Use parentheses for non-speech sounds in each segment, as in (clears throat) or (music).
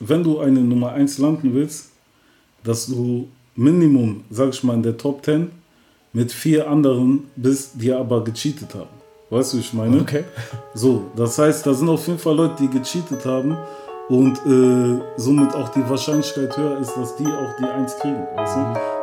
wenn du eine Nummer 1 landen willst, dass du Minimum, sag ich mal, in der Top 10 mit vier anderen bist, die aber gecheatet haben. Weißt du, wie ich meine? Okay. So, das heißt, da sind auf jeden Fall Leute, die gecheatet haben und äh, somit auch die Wahrscheinlichkeit höher ist, dass die auch die 1 kriegen. Weißt du?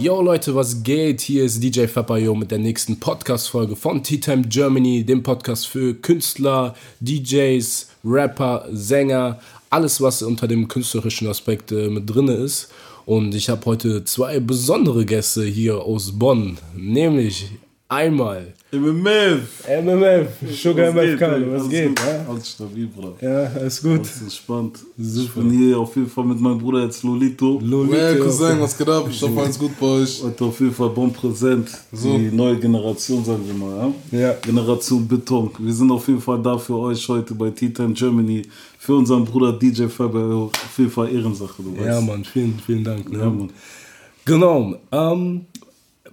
Yo Leute, was geht? Hier ist DJ Fapayo mit der nächsten Podcast-Folge von Tea Time Germany, dem Podcast für Künstler, DJs, Rapper, Sänger, alles was unter dem künstlerischen Aspekt äh, mit drin ist. Und ich habe heute zwei besondere Gäste hier aus Bonn, nämlich einmal MMF! MMF, Sugar geht, ey? was Alles geht? gut? Ja? Alles stabil, Bruder. ja, alles gut. Alles entspannt. Ich bin hier auf jeden Fall mit meinem Bruder jetzt Lolito. Lolito, Hey, Cousin, was geht ab? Ich hoffe, alles gut bei euch. Heute auf jeden Fall bon präsent. Die neue Generation, sagen wir mal. Ja? Ja. Generation Beton. Wir sind auf jeden Fall da für euch heute bei Tea Time Germany. Für unseren Bruder DJ Faber. Auf jeden Fall Ehrensache, du Ja, weißt. Mann, vielen, vielen Dank. Ne? Ja, Mann. Genau. Ähm,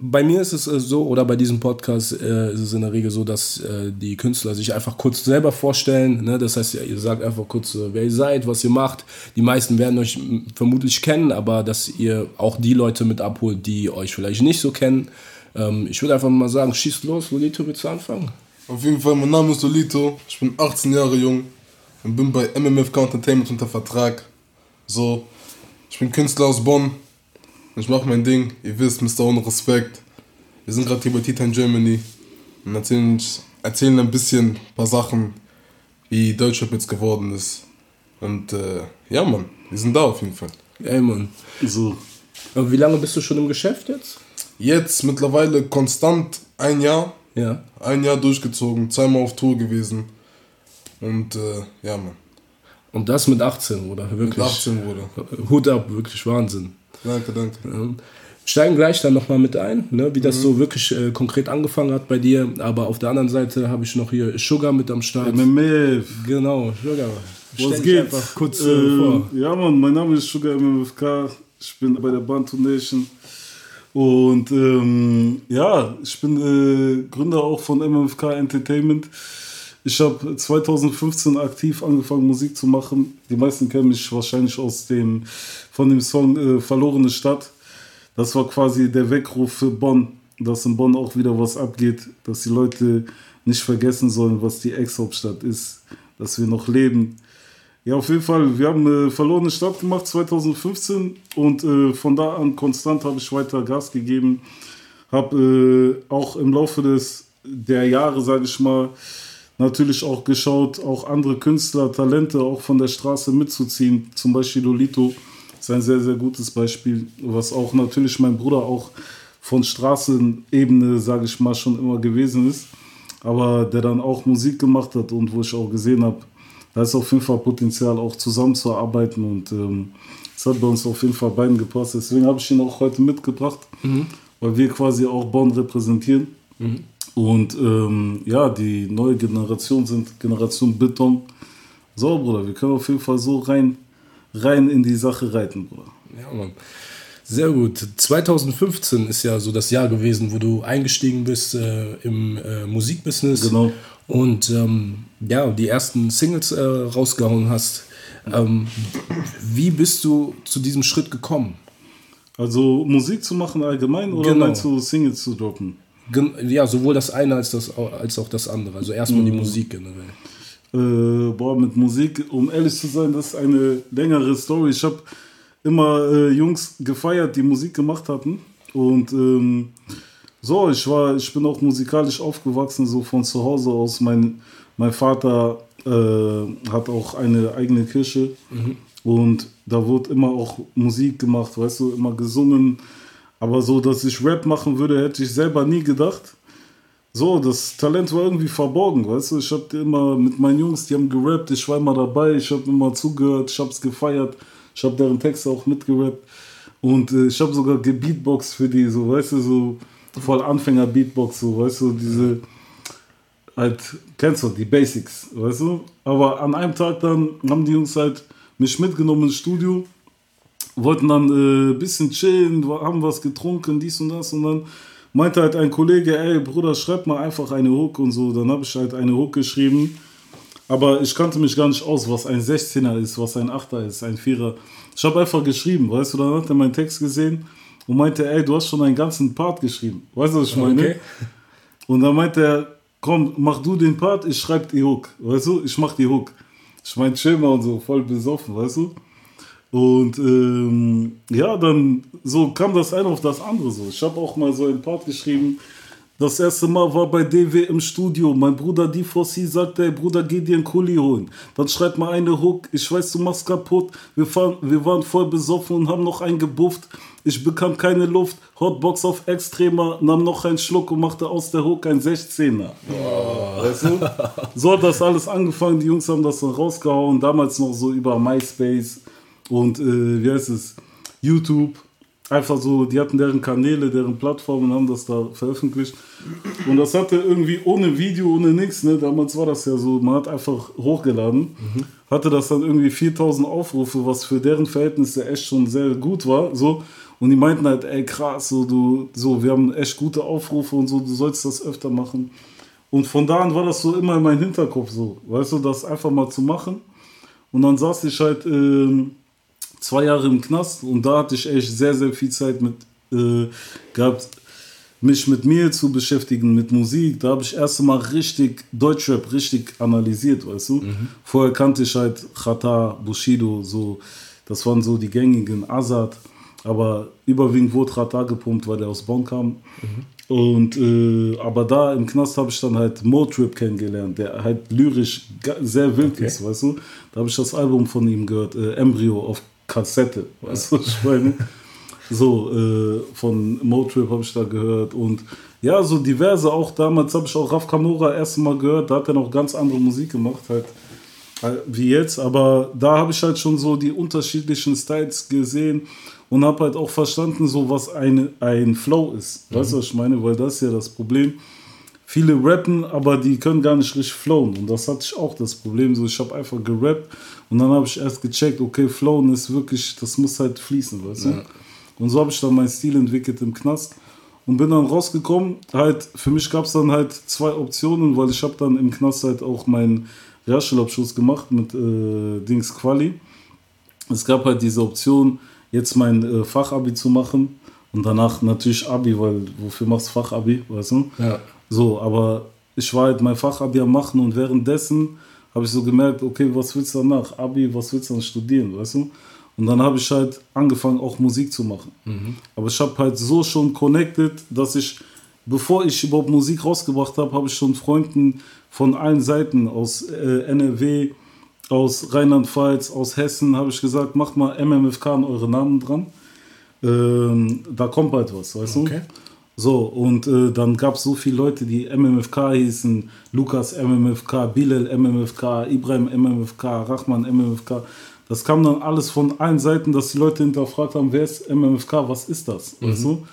bei mir ist es äh, so, oder bei diesem Podcast äh, ist es in der Regel so, dass äh, die Künstler sich einfach kurz selber vorstellen. Ne? Das heißt, ihr sagt einfach kurz, äh, wer ihr seid, was ihr macht. Die meisten werden euch vermutlich kennen, aber dass ihr auch die Leute mit abholt, die euch vielleicht nicht so kennen. Ähm, ich würde einfach mal sagen, schießt los, Lolito, willst du anfangen? Auf jeden Fall, mein Name ist Solito. Ich bin 18 Jahre jung und bin bei MMFK Entertainment unter Vertrag. So, ich bin Künstler aus Bonn. Ich mache mein Ding. Ihr wisst, Mr. Ohne Respekt. Wir sind gerade hier bei Titan Germany und erzählen, erzählen ein bisschen ein paar Sachen, wie Deutschrap jetzt geworden ist. Und äh, ja, Mann, wir sind da auf jeden Fall. Ey, Mann. So. Aber wie lange bist du schon im Geschäft jetzt? Jetzt mittlerweile konstant ein Jahr. Ja. Ein Jahr durchgezogen, zweimal auf Tour gewesen. Und äh, ja, Mann. Und das mit 18, oder? Wirklich. Mit 18 wurde. Hut ab, wirklich Wahnsinn. Danke, danke. Steigen gleich dann nochmal mit ein, ne, wie das so wirklich äh, konkret angefangen hat bei dir. Aber auf der anderen Seite habe ich noch hier Sugar mit am Start. MMF. Genau, Sugar. Stell Was geht? einfach kurz äh, vor. Ja, Mann, mein Name ist Sugar MMFK. Ich bin bei der Bantu Nation. Und ähm, ja, ich bin äh, Gründer auch von MMFK Entertainment. Ich habe 2015 aktiv angefangen, Musik zu machen. Die meisten kennen mich wahrscheinlich aus dem, von dem Song äh, Verlorene Stadt. Das war quasi der Weckruf für Bonn, dass in Bonn auch wieder was abgeht, dass die Leute nicht vergessen sollen, was die Ex-Hauptstadt ist, dass wir noch leben. Ja, auf jeden Fall, wir haben äh, verlorene Stadt gemacht 2015 und äh, von da an konstant habe ich weiter Gas gegeben. Habe äh, auch im Laufe des, der Jahre, sage ich mal, natürlich auch geschaut, auch andere Künstler, Talente auch von der Straße mitzuziehen. Zum Beispiel Lolito ist ein sehr, sehr gutes Beispiel, was auch natürlich mein Bruder auch von Straßenebene, sage ich mal, schon immer gewesen ist. Aber der dann auch Musik gemacht hat und wo ich auch gesehen habe, da ist auf jeden Fall Potenzial, auch zusammenzuarbeiten und ähm, es hat bei uns auf jeden Fall beiden gepasst. Deswegen habe ich ihn auch heute mitgebracht, weil wir quasi auch Bonn repräsentieren. Und ähm, ja, die neue Generation sind Generation Beton. So, Bruder, wir können auf jeden Fall so rein, rein in die Sache reiten, Bruder. Ja, Mann. Sehr gut. 2015 ist ja so das Jahr gewesen, wo du eingestiegen bist äh, im äh, Musikbusiness. Genau. Und ähm, ja, die ersten Singles äh, rausgehauen hast. Ähm, wie bist du zu diesem Schritt gekommen? Also Musik zu machen allgemein oder Genau. meinst du Singles zu droppen? Ja, sowohl das eine als, das, als auch das andere. Also erstmal die Musik generell. Äh, boah, mit Musik, um ehrlich zu sein, das ist eine längere Story. Ich habe immer äh, Jungs gefeiert, die Musik gemacht hatten. Und ähm, so, ich war, ich bin auch musikalisch aufgewachsen, so von zu Hause aus. Mein, mein Vater äh, hat auch eine eigene Kirche und da wurde immer auch Musik gemacht, weißt du, immer gesungen. Aber so, dass ich Rap machen würde, hätte ich selber nie gedacht. So, das Talent war irgendwie verborgen, weißt du. Ich habe immer mit meinen Jungs, die haben gerappt, ich war immer dabei, ich habe immer zugehört, ich habe es gefeiert, ich habe deren Texte auch mitgerappt. Und äh, ich habe sogar gebeatboxt für die, so, weißt du, so voll Anfänger-Beatbox, so, weißt du, diese, halt, kennst du, die Basics, weißt du. Aber an einem Tag dann haben die Jungs halt mich mitgenommen ins Studio wollten dann ein äh, bisschen chillen, haben was getrunken, dies und das und dann meinte halt ein Kollege, ey Bruder, schreib mal einfach eine Hook und so. Dann habe ich halt eine Hook geschrieben. Aber ich kannte mich gar nicht aus, was ein 16er ist, was ein 8er ist, ein 4er. Ich habe einfach geschrieben, weißt du, dann hat er meinen Text gesehen und meinte, ey, du hast schon einen ganzen Part geschrieben. Weißt du, was ich meine? Okay. Und dann meinte er, komm, mach du den Part, ich schreib die Hook. Weißt du, ich mach die Hook. Ich mein Schimmer und so, voll besoffen, weißt du? Und ähm, ja, dann so kam das eine auf das andere so. Ich habe auch mal so einen Part geschrieben. Das erste Mal war bei DW im Studio. Mein Bruder D4C sagte, ey Bruder, geh dir einen Kuli holen. Dann schreibt mal eine Hook. Ich weiß, du machst kaputt. Wir, fahren, wir waren voll besoffen und haben noch einen gebufft. Ich bekam keine Luft. Hotbox auf Extremer, nahm noch einen Schluck und machte aus der Hook ein 16er. Oh. Weißt du? So hat das alles angefangen. Die Jungs haben das dann rausgehauen. Damals noch so über MySpace und äh, wie heißt es, YouTube. Einfach so, die hatten deren Kanäle, deren Plattformen, haben das da veröffentlicht. Und das hatte irgendwie ohne Video, ohne nichts, ne? Damals war das ja so, man hat einfach hochgeladen. Mhm. Hatte das dann irgendwie 4000 Aufrufe, was für deren Verhältnisse echt schon sehr gut war. So. Und die meinten halt, ey krass, so, du, so, wir haben echt gute Aufrufe und so, du sollst das öfter machen. Und von da an war das so immer in meinem Hinterkopf so, weißt du, das einfach mal zu machen. Und dann saß ich halt, äh, zwei Jahre im Knast und da hatte ich echt sehr, sehr viel Zeit mit äh, gehabt, mich mit mir zu beschäftigen, mit Musik. Da habe ich erst mal richtig Deutschrap richtig analysiert, weißt du. Mhm. Vorher kannte ich halt Chata, Bushido, so, das waren so die gängigen Azad, aber überwiegend wurde Chata gepumpt, weil der aus Bonn kam. Mhm. Und äh, aber da im Knast habe ich dann halt Motrip kennengelernt, der halt lyrisch sehr wild okay. ist, weißt du. Da habe ich das Album von ihm gehört, äh, Embryo auf Kassette, (laughs) weißt du, ich meine? So, äh, von Motrip habe ich da gehört und ja, so diverse, auch damals habe ich auch Raf Kamora erst mal gehört, da hat er noch ganz andere Musik gemacht, halt äh, wie jetzt, aber da habe ich halt schon so die unterschiedlichen Styles gesehen und habe halt auch verstanden, so was eine, ein Flow ist. Weißt du, was ich meine? Weil das ist ja das Problem. Viele rappen, aber die können gar nicht richtig flowen. Und das hatte ich auch das Problem. So, ich habe einfach gerappt und dann habe ich erst gecheckt, okay, Flowen ist wirklich, das muss halt fließen, weißt du? Ja. Und so habe ich dann meinen Stil entwickelt im Knast und bin dann rausgekommen. Halt, für mich gab es dann halt zwei Optionen, weil ich habe dann im Knast halt auch meinen Realschulabschluss gemacht mit äh, Dings Quali. Es gab halt diese Option, jetzt mein äh, Fachabi zu machen und danach natürlich Abi, weil wofür machst du Fachabi, weißt du? Ja. So, aber ich war halt mein Fachabi am machen und währenddessen habe ich so gemerkt, okay, was willst du danach? Abi, was willst du dann studieren, weißt du? Und dann habe ich halt angefangen, auch Musik zu machen. Mhm. Aber ich habe halt so schon connected, dass ich, bevor ich überhaupt Musik rausgebracht habe, habe ich schon Freunden von allen Seiten aus äh, NRW, aus Rheinland-Pfalz, aus Hessen, habe ich gesagt, macht mal MMFK an eure Namen dran. Ähm, da kommt bald was, weißt okay. du? So, und äh, dann gab es so viele Leute, die MMFK hießen, Lukas MMFK, Bilal MMFK, Ibrahim MMFK, Rachman MMFK. Das kam dann alles von allen Seiten, dass die Leute hinterfragt haben, wer ist MMFK, was ist das? Mhm. Weißt du?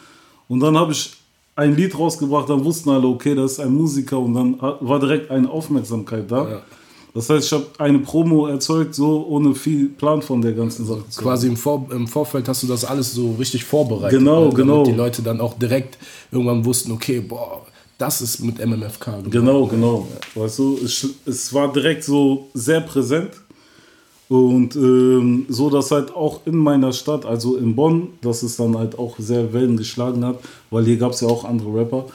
Und dann habe ich ein Lied rausgebracht, dann wussten alle, okay, das ist ein Musiker und dann war direkt eine Aufmerksamkeit da. Ja. Das heißt, ich habe eine Promo erzeugt, so ohne viel Plan von der ganzen Sache. Quasi im, Vor im Vorfeld hast du das alles so richtig vorbereitet. Genau, ne? genau. die Leute dann auch direkt irgendwann wussten, okay, boah, das ist mit MMFK. Genau, genau. Ja. Weißt du, es, es war direkt so sehr präsent. Und ähm, so, dass halt auch in meiner Stadt, also in Bonn, dass es dann halt auch sehr Wellen geschlagen hat, weil hier gab es ja auch andere Rapper.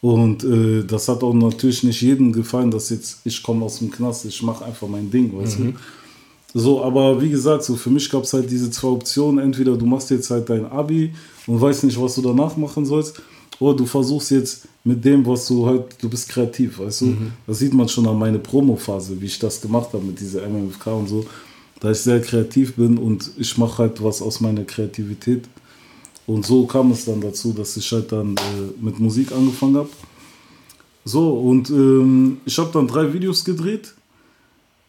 Und äh, das hat auch natürlich nicht jedem gefallen, dass jetzt ich komme aus dem Knast, ich mache einfach mein Ding, weißt mhm. du. So, aber wie gesagt, so für mich gab es halt diese zwei Optionen. Entweder du machst jetzt halt dein Abi und weißt nicht, was du danach machen sollst, oder du versuchst jetzt mit dem, was du halt, du bist kreativ, weißt du. Mhm. Das sieht man schon an meiner Promo-Phase, wie ich das gemacht habe mit dieser MMFK und so, da ich sehr kreativ bin und ich mache halt was aus meiner Kreativität. Und so kam es dann dazu, dass ich halt dann äh, mit Musik angefangen habe. So, und ähm, ich habe dann drei Videos gedreht.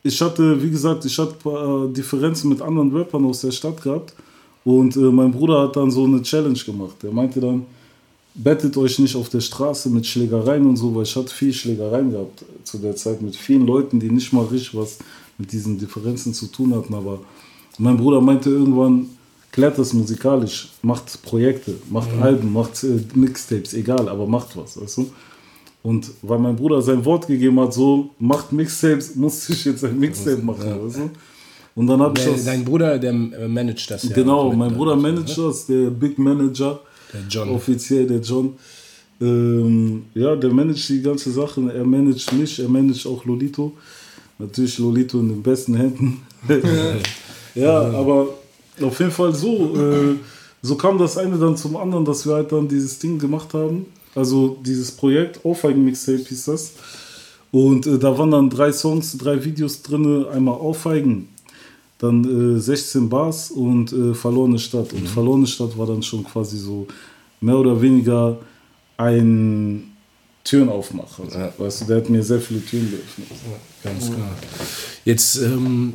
Ich hatte, wie gesagt, ich hatte ein paar Differenzen mit anderen Rappern aus der Stadt gehabt. Und äh, mein Bruder hat dann so eine Challenge gemacht. Er meinte dann, bettet euch nicht auf der Straße mit Schlägereien und so, weil ich hatte viel Schlägereien gehabt zu der Zeit mit vielen Leuten, die nicht mal richtig was mit diesen Differenzen zu tun hatten. Aber mein Bruder meinte irgendwann, klärt das musikalisch, macht Projekte, macht Mhm. Alben, macht äh, Mixtapes, egal, aber macht was, weißt du? Und weil mein Bruder sein Wort gegeben hat, so, macht Mixtapes, (laughs) muss ich jetzt ein Mixtape machen, weißt du? Und dann habe ich das... dein Bruder, der äh, managt das ja. Genau, mein Bruder managt das, der Big Manager. Der John. Offiziell der John. Ähm, ja, der managt die ganze Sache. Er managt mich, er managt auch Lolito. Natürlich Lolito in den besten Händen. (laughs) (laughs) ja, aber auf jeden Fall so. Äh, so kam das eine dann zum anderen, dass wir halt dann dieses Ding gemacht haben. Also dieses Projekt, Aufweigen Mixtape hieß das. Und äh, da waren dann drei Songs, drei Videos drin. Einmal Aufweigen, dann äh, 16 Bars und äh, Verlorene Stadt. Und Verlorene Stadt war dann schon quasi so mehr oder weniger ein Türenaufmacher. Weißt du, der hat mir sehr viele Türen geöffnet. Ganz klar. Jetzt ähm,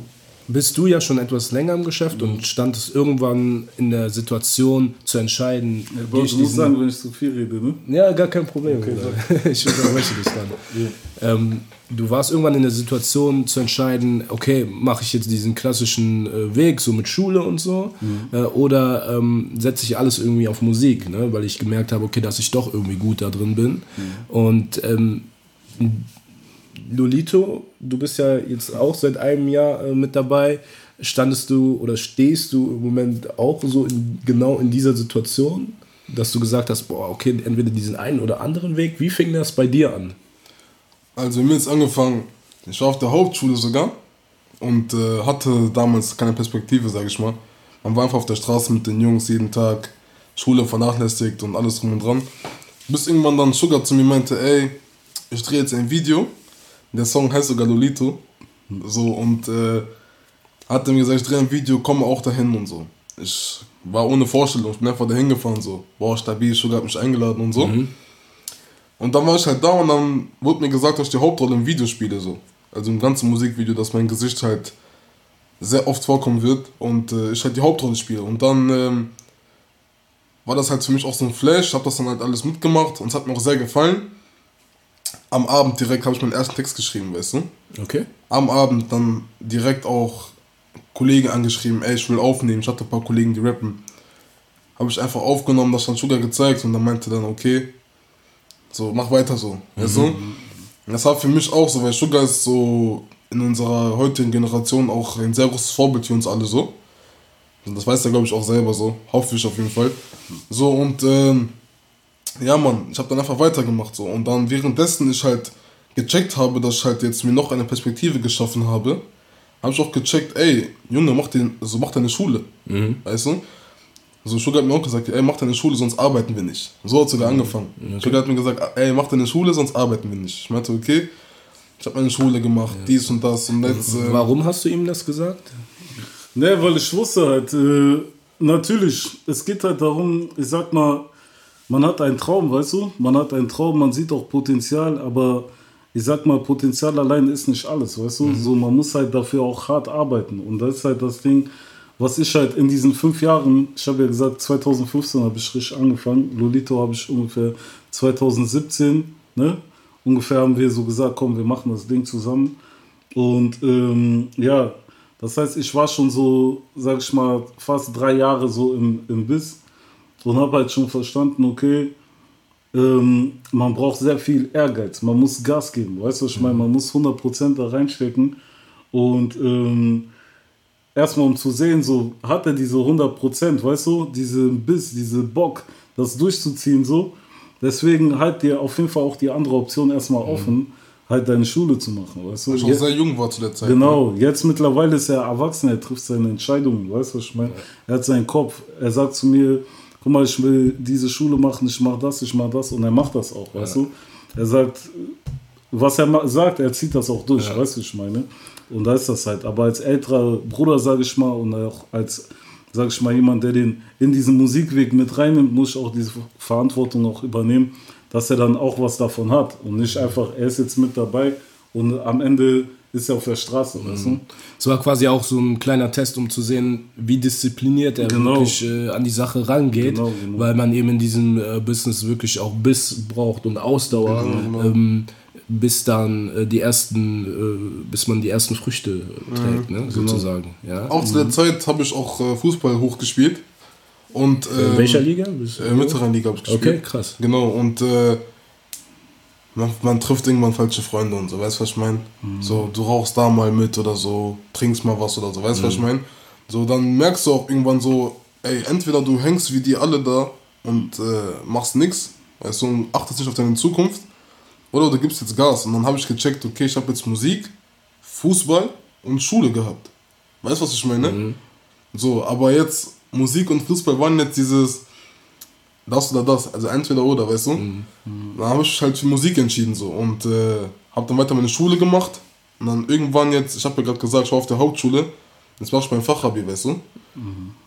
bist du ja schon etwas länger im Geschäft und standest irgendwann in der Situation zu entscheiden, Aber gehe du ich diesen- sagen, wenn ich zu viel rede, ne? Ja, gar kein Problem. (laughs) ich unterbreche dich dann. Ähm, du warst irgendwann in der Situation zu entscheiden, okay, mache ich jetzt diesen klassischen äh, Weg, so mit Schule und so, äh, oder ähm, setze ich alles irgendwie auf Musik, ne? weil ich gemerkt habe, okay, dass ich doch irgendwie gut da drin bin. Und ähm, Lolito, du bist ja jetzt auch seit einem Jahr äh, mit dabei. Standest du oder stehst du im Moment auch so in, genau in dieser Situation, dass du gesagt hast, boah, okay, entweder diesen einen oder anderen Weg. Wie fing das bei dir an? Also mir jetzt angefangen, ich war auf der Hauptschule sogar und äh, hatte damals keine Perspektive, sage ich mal. Man war einfach auf der Straße mit den Jungs jeden Tag, Schule vernachlässigt und alles drum und dran. Bis irgendwann dann Sugar zu mir meinte, ey, ich drehe jetzt ein Video. Der Song heißt sogar Lolito. So und äh, hat dann gesagt, ich drehe ein Video, komme auch dahin und so. Ich war ohne Vorstellung, ich bin einfach dahin gefahren so. Boah, stabil, Sugar hat mich eingeladen und so. Und dann war ich halt da und dann wurde mir gesagt, dass ich die Hauptrolle im Video spiele so. Also im ganzen Musikvideo, dass mein Gesicht halt sehr oft vorkommen wird und äh, ich halt die Hauptrolle spiele. Und dann ähm, war das halt für mich auch so ein Flash, habe das dann halt alles mitgemacht und es hat mir auch sehr gefallen. Am Abend direkt habe ich meinen ersten Text geschrieben, weißt du? Okay. Am Abend dann direkt auch Kollegen angeschrieben, ey, ich will aufnehmen. Ich hatte ein paar Kollegen, die rappen. Habe ich einfach aufgenommen, das dann Sugar gezeigt und dann meinte dann, okay, so, mach weiter so, weißt du? Und Das war für mich auch so, weil Sugar ist so in unserer heutigen Generation auch ein sehr großes Vorbild für uns alle so. Und das weiß er, glaube ich, auch selber so. Hoffe ich auf jeden Fall. So, und ähm, ja, Mann, ich habe dann einfach weitergemacht so. Und dann währenddessen ich halt gecheckt habe, dass ich halt jetzt mir noch eine Perspektive geschaffen habe, habe ich auch gecheckt, ey, Junge, mach, den, also mach deine Schule. Weißt du? So, Sugar hat mir auch gesagt, ey, mach deine Schule, sonst arbeiten wir nicht. So hat sogar angefangen. Sugar hat mir gesagt, ey, mach deine Schule, sonst arbeiten wir nicht. Ich meinte, okay, ich habe meine Schule gemacht, dies und das und jetzt. Äh, Warum hast du ihm das gesagt? Ne, weil ich wusste halt, äh, natürlich, es geht halt darum, ich sag mal, man hat einen Traum, weißt du? Man hat einen Traum, man sieht auch Potenzial, aber ich sag mal, Potenzial allein ist nicht alles, weißt du? So, man muss halt dafür auch hart arbeiten. Und das ist halt das Ding, was ich halt in diesen fünf Jahren, ich habe ja gesagt, 2015 habe ich richtig angefangen, Lolito habe ich ungefähr 2017, ne? Ungefähr haben wir so gesagt, komm, wir machen das Ding zusammen. Und ähm, ja, das heißt, ich war schon so, sag ich mal, fast drei Jahre so im, im Biss und habe halt schon verstanden, okay, ähm, man braucht sehr viel Ehrgeiz, man muss Gas geben, weißt du, was ich meine, man muss 100% da reinstecken und ähm, erstmal um zu sehen, so hat er diese 100%, weißt du, diesen Biss, diese Bock, das durchzuziehen, so. Deswegen halt dir auf jeden Fall auch die andere Option erstmal offen, halt deine Schule zu machen, weißt du. ich auch sehr jung war zu der Zeit. Genau, jetzt mittlerweile ist er erwachsen, er trifft seine Entscheidungen, weißt du, was ich meine? Er hat seinen Kopf, er sagt zu mir, guck mal, ich will diese Schule machen, ich mach das, ich mach das. Und er macht das auch, weißt du? Er sagt, was er sagt, er zieht das auch durch, weißt du, ich meine? Und da ist das halt, aber als älterer Bruder, sage ich mal, und auch als, sage ich mal, jemand, der den in diesen Musikweg mit reinnimmt, muss ich auch diese Verantwortung auch übernehmen, dass er dann auch was davon hat. Und nicht einfach, er ist jetzt mit dabei und am Ende ist er auf der Straße, weißt du? Es war quasi auch so ein kleiner Test, um zu sehen, wie diszipliniert er Genau. wirklich äh, an die Sache rangeht, Genau, genau. weil man eben in diesem äh, Business wirklich auch Biss braucht und Ausdauer. Genau, Ähm, bis dann äh, die ersten, äh, bis man die ersten Früchte trägt, ne, sozusagen. Ja. Auch zu der Zeit habe ich auch äh, Fußball hochgespielt. Und, In ähm, welcher Liga? Bist du- Äh, Mittelrheinliga habe ich gespielt. Okay, krass. Genau, und äh, man, man trifft irgendwann falsche Freunde und so, weißt du, was ich meine? So, du rauchst da mal mit oder so, trinkst mal was oder so, weißt du, was ich meine? So, dann merkst du auch irgendwann so, ey, entweder du hängst wie die alle da und äh, machst nix, weißt du, und achtest nicht auf deine Zukunft, oder du gibst jetzt Gas. Und dann habe ich gecheckt, okay, ich habe jetzt Musik, Fußball und Schule gehabt. Weißt du, was ich meine? So, aber jetzt Musik und Fußball waren jetzt dieses das oder das, also entweder oder, weißt du? Dann habe ich halt für Musik entschieden so. Und äh, habe dann weiter meine Schule gemacht. Und dann irgendwann jetzt, ich habe ja gerade gesagt, ich war auf der Hauptschule, jetzt mache ich mein Fachabi, weißt du?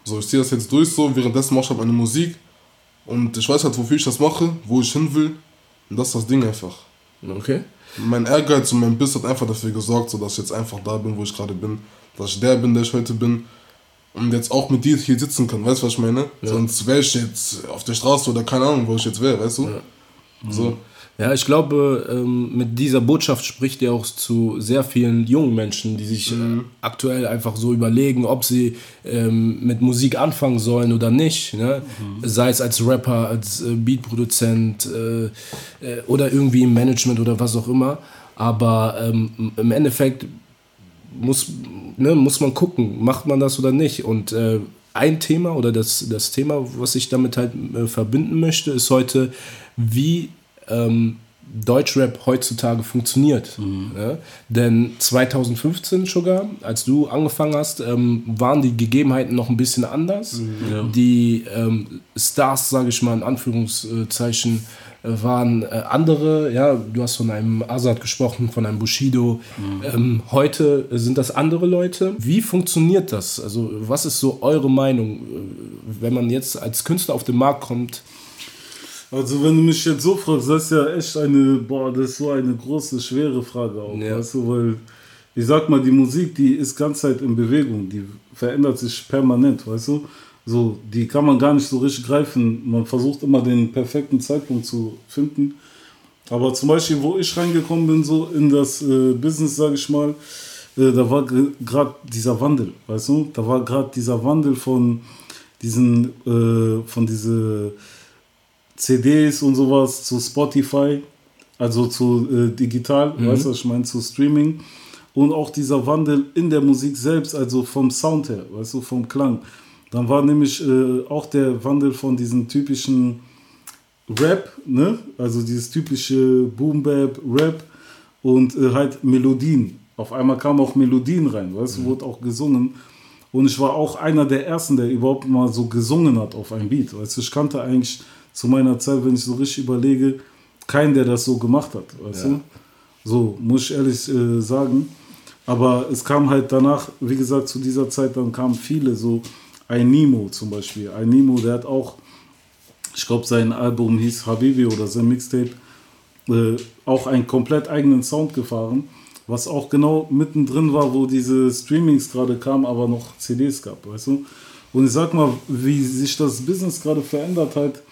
So, ich ziehe das jetzt durch so, währenddessen mache ich halt meine Musik. Und ich weiß halt, wofür ich das mache, wo ich hin will. Und das ist das Ding einfach. Okay. Mein Ehrgeiz und mein Biss hat einfach dafür gesorgt, so dass ich jetzt einfach da bin, wo ich gerade bin, dass ich der bin, der ich heute bin und jetzt auch mit dir hier sitzen kann, weißt du, was ich meine? Sonst wäre ich jetzt auf der Straße oder keine Ahnung, wo ich jetzt wäre, weißt du? So. Ja, ich glaube, ähm, mit dieser Botschaft spricht er auch zu sehr vielen jungen Menschen, die sich äh, aktuell einfach so überlegen, ob sie ähm, mit Musik anfangen sollen oder nicht. Ne? Sei es als Rapper, als äh, Beatproduzent äh, oder irgendwie im Management oder was auch immer. Aber ähm, im Endeffekt muss, ne, muss man gucken, macht man das oder nicht. Und äh, ein Thema oder das, das Thema, was ich damit halt äh, verbinden möchte, ist heute, wie ähm, Deutschrap heutzutage funktioniert. Ja? Denn 2015 sogar, als du angefangen hast, ähm, waren die Gegebenheiten noch ein bisschen anders. Die ähm, Stars, sage ich mal in Anführungszeichen, waren äh, andere. Ja, du hast von einem Azad gesprochen, von einem Bushido. Ähm, heute sind das andere Leute. Wie funktioniert das? Also was ist so eure Meinung, äh, wenn man jetzt als Künstler auf den Markt kommt? Also wenn du mich jetzt so fragst, das ist ja echt eine, boah, das ist so eine große, schwere Frage auch, Ja. weißt du, weil ich sag mal, die Musik, die ist ganz Zeit in Bewegung, die verändert sich permanent, weißt du, so, die kann man gar nicht so richtig greifen, man versucht immer den perfekten Zeitpunkt zu finden, aber zum Beispiel, wo ich reingekommen bin, so in das äh, Business, sage ich mal, äh, da war gerade dieser Wandel, weißt du? Da war gerade dieser Wandel von diesen, äh, von diese CDs und sowas zu Spotify, also zu äh, digital, weißt du, was ich meine, zu Streaming. Und auch dieser Wandel in der Musik selbst, also vom Sound her, weißt du, vom Klang. Dann war nämlich äh, auch der Wandel von diesen typischen Rap, ne? Also dieses typische Boom Bap, Rap und äh, halt Melodien. Auf einmal kamen auch Melodien rein, weißt du, wurde auch gesungen. Und ich war auch einer der ersten, der überhaupt mal so gesungen hat auf ein Beat. Weißt du, ich kannte eigentlich zu meiner Zeit, wenn ich so richtig überlege, keinen, der das so gemacht hat, weißt du? So, muss ich ehrlich äh, sagen. Aber es kam halt danach, wie gesagt, zu dieser Zeit, dann kamen viele, so ein Nemo zum Beispiel. Ein Nemo, der hat auch ich glaube, sein Album hieß Habibi oder sein Mixtape, äh, auch einen komplett eigenen Sound gefahren, was auch genau mittendrin war, wo diese Streamings gerade kamen, aber noch CDs gab, weißt du? Und ich sag mal, wie sich das Business gerade verändert hat,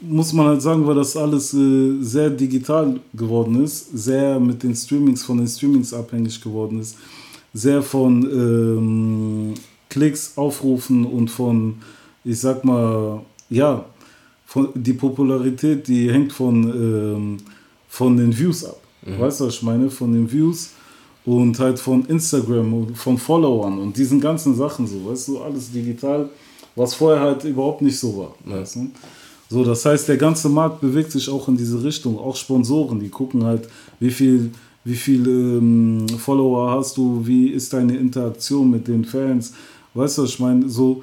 muss man halt sagen, weil das alles äh, sehr digital geworden ist, sehr mit den Streamings, von den Streamings abhängig geworden ist, sehr von ähm, Klicks, Aufrufen und von, ich sag mal, ja, von, die Popularität, die hängt von, ähm, von den Views ab. Weißt du, was ich meine? Von den Views und halt von Instagram und von Followern und diesen ganzen Sachen so, weißt du, alles digital, was vorher halt überhaupt nicht so war. Weißt du? So, das heißt, der ganze Markt bewegt sich auch in diese Richtung. Auch Sponsoren, die gucken halt, wie viel, wie viel ähm, Follower hast du, wie ist deine Interaktion mit den Fans. Weißt du, ich meine? So,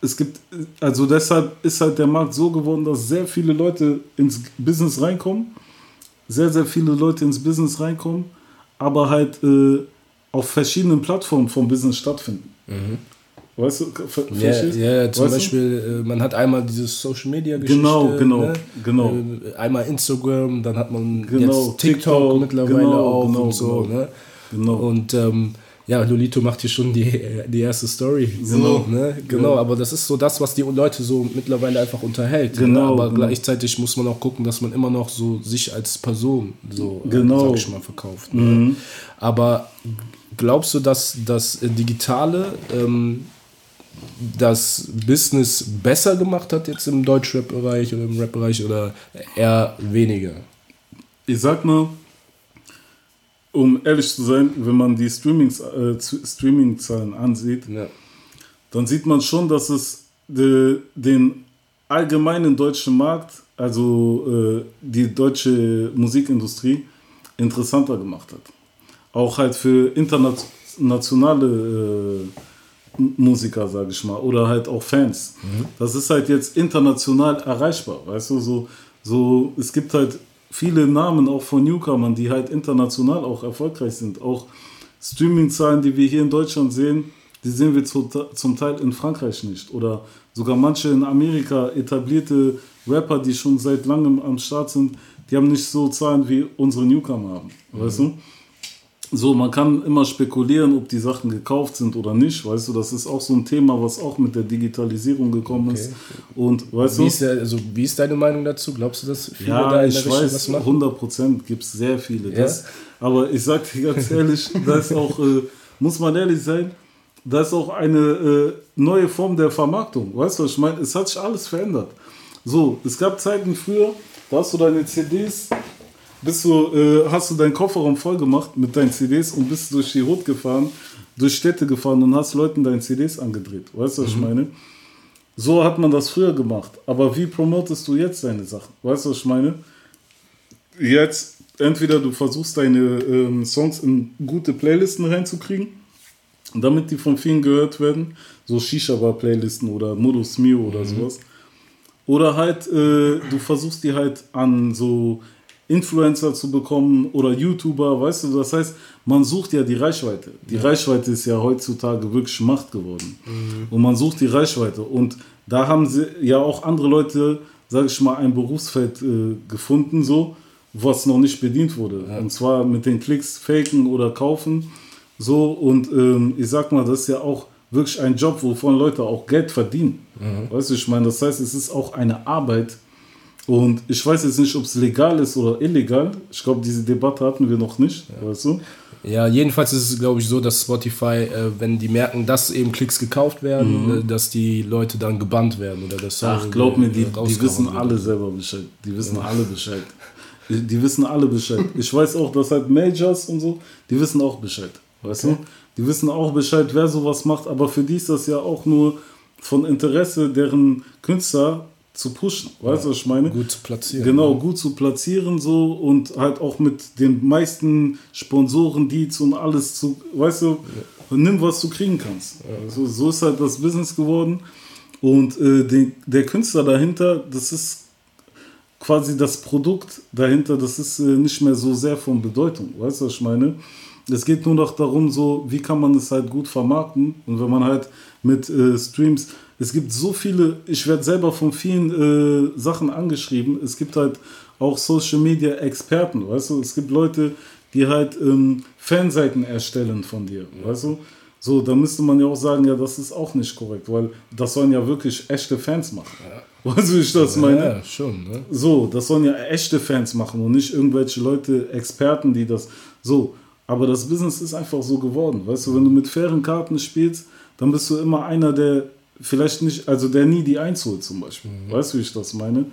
es gibt, also deshalb ist halt der Markt so geworden, dass sehr viele Leute ins Business reinkommen, sehr, sehr viele Leute ins Business reinkommen, aber halt äh, auf verschiedenen Plattformen vom Business stattfinden. Weißt du, ver Mhm. Ja, ja zum Weißt du? Beispiel, äh, man hat einmal dieses Social Media Geschichte. Genau, genau, ne? genau. Äh, Einmal Instagram, dann hat man Genau, jetzt TikTok, TikTok, mittlerweile genau, auch genau, und so. genau. Ne? Genau. Und ähm, Ja, Lolito macht hier schon die, die erste Story. Genau. Ne? Genau, aber das ist so das, was die Leute so mittlerweile einfach unterhält. Genau, Ne? Aber genau. gleichzeitig muss man auch gucken, dass man immer noch so sich als Person so, äh, Genau. sag ich mal, verkauft. Ne? Aber glaubst du, dass das Digitale ähm, das Business besser gemacht hat jetzt im Deutschrap-Bereich oder im Rap-Bereich oder eher weniger? Ich sag mal, um ehrlich zu sein, wenn man die Streamings, äh, Streaming-Zahlen ansieht, Ja. dann sieht man schon, dass es de, den allgemeinen deutschen Markt, also äh, die deutsche Musikindustrie, interessanter gemacht hat. Auch halt für internationale äh, Musiker, sage ich mal, oder halt auch Fans. Das ist halt jetzt international erreichbar, weißt du, so, so, es gibt halt viele Namen auch von Newcomern, die halt international auch erfolgreich sind. Auch Streaming-Zahlen, die wir hier in Deutschland sehen, die sehen wir zu, zum Teil in Frankreich nicht. Oder sogar manche in Amerika, etablierte Rapper, die schon seit langem am Start sind, die haben nicht so Zahlen wie unsere Newcomer haben. Weißt du? So, man kann immer spekulieren, ob die Sachen gekauft sind oder nicht. Weißt du, das ist auch so ein Thema, was auch mit der Digitalisierung gekommen ist. Und weißt Wie du, ist, der, also, wie ist deine Meinung dazu? Glaubst du, dass viele ja, da in ich der Richtung weiß, was machen? 100 Prozent gibt es sehr viele. Das, aber ich sag dir ganz ehrlich, (laughs) da ist auch, äh, muss man ehrlich sein, da ist auch eine äh, neue Form der Vermarktung. Weißt du, ich meine? Es hat sich alles verändert. So, es gab Zeiten früher, da hast du deine CDs, bist du, äh, hast du deinen Kofferraum voll gemacht mit deinen CDs und bist durch die Rot gefahren, durch Städte gefahren und hast Leuten deine CDs angedreht. Weißt du, was ich meine? So hat man das früher gemacht. Aber wie promotest du jetzt deine Sachen? Weißt du, was ich meine? Jetzt, entweder du versuchst deine ähm, Songs in gute Playlisten reinzukriegen, damit die von vielen gehört werden, so Shisha-Bar-Playlisten oder Modus Mio oder sowas. Oder halt, äh, du versuchst die halt an so Influencer zu bekommen oder YouTuber, weißt du, das heißt, man sucht ja die Reichweite. Die Reichweite ist ja heutzutage wirklich Macht geworden. Und man sucht die Reichweite. Und da haben sie ja auch andere Leute, sage ich mal, ein Berufsfeld äh, gefunden, so, was noch nicht bedient wurde. Und zwar mit den Klicks faken oder kaufen. So, und ähm, ich sag mal, das ist ja auch wirklich ein Job, wovon Leute auch Geld verdienen. Weißt du, ich meine, das heißt, es ist auch eine Arbeit. Und ich weiß jetzt nicht, ob es legal ist oder illegal. Ich glaube, diese Debatte hatten wir noch nicht, weißt du? Ja, jedenfalls ist es, glaube ich, so, dass Spotify, äh, wenn die merken, dass eben Klicks gekauft werden, äh, dass die Leute dann gebannt werden oder das Ach, Song, glaub mir, äh, die, die wissen wird. alle selber Bescheid. Die wissen alle Bescheid. Die, die wissen alle Bescheid. Ich weiß auch, dass halt Majors und so, die wissen auch Bescheid. Weißt du? Die wissen auch Bescheid, wer sowas macht, aber für die ist das ja auch nur von Interesse, deren Künstler zu pushen. Weißt du, was ich meine? Gut zu platzieren. Genau, gut zu platzieren so und halt auch mit den meisten Sponsoren, Deals und alles zu, weißt du, nimm, was du kriegen kannst. Also, so ist halt das Business geworden und äh, den, der Künstler dahinter, das ist quasi das Produkt dahinter, das ist äh, nicht mehr so sehr von Bedeutung, weißt du, was ich meine? Es geht nur noch darum, so, wie kann man es halt gut vermarkten und wenn man halt mit äh, Streams, es gibt so viele, ich werde selber von vielen äh, Sachen angeschrieben, es gibt halt auch Social Media Experten, weißt du, es gibt Leute, die halt ähm, Fanseiten erstellen von dir, weißt du? So, da müsste man ja auch sagen, ja, das ist auch nicht korrekt, weil das sollen ja wirklich echte Fans machen. Weißt du, wie ich das meine? Ja, schon. Ne? So, das sollen ja echte Fans machen und nicht irgendwelche Leute, Experten, die das so. Aber das Business ist einfach so geworden. Weißt du, wenn du mit fairen Karten spielst, dann bist du immer einer, der vielleicht nicht, also der nie die Eins holt zum Beispiel. Weißt du, wie ich das meine?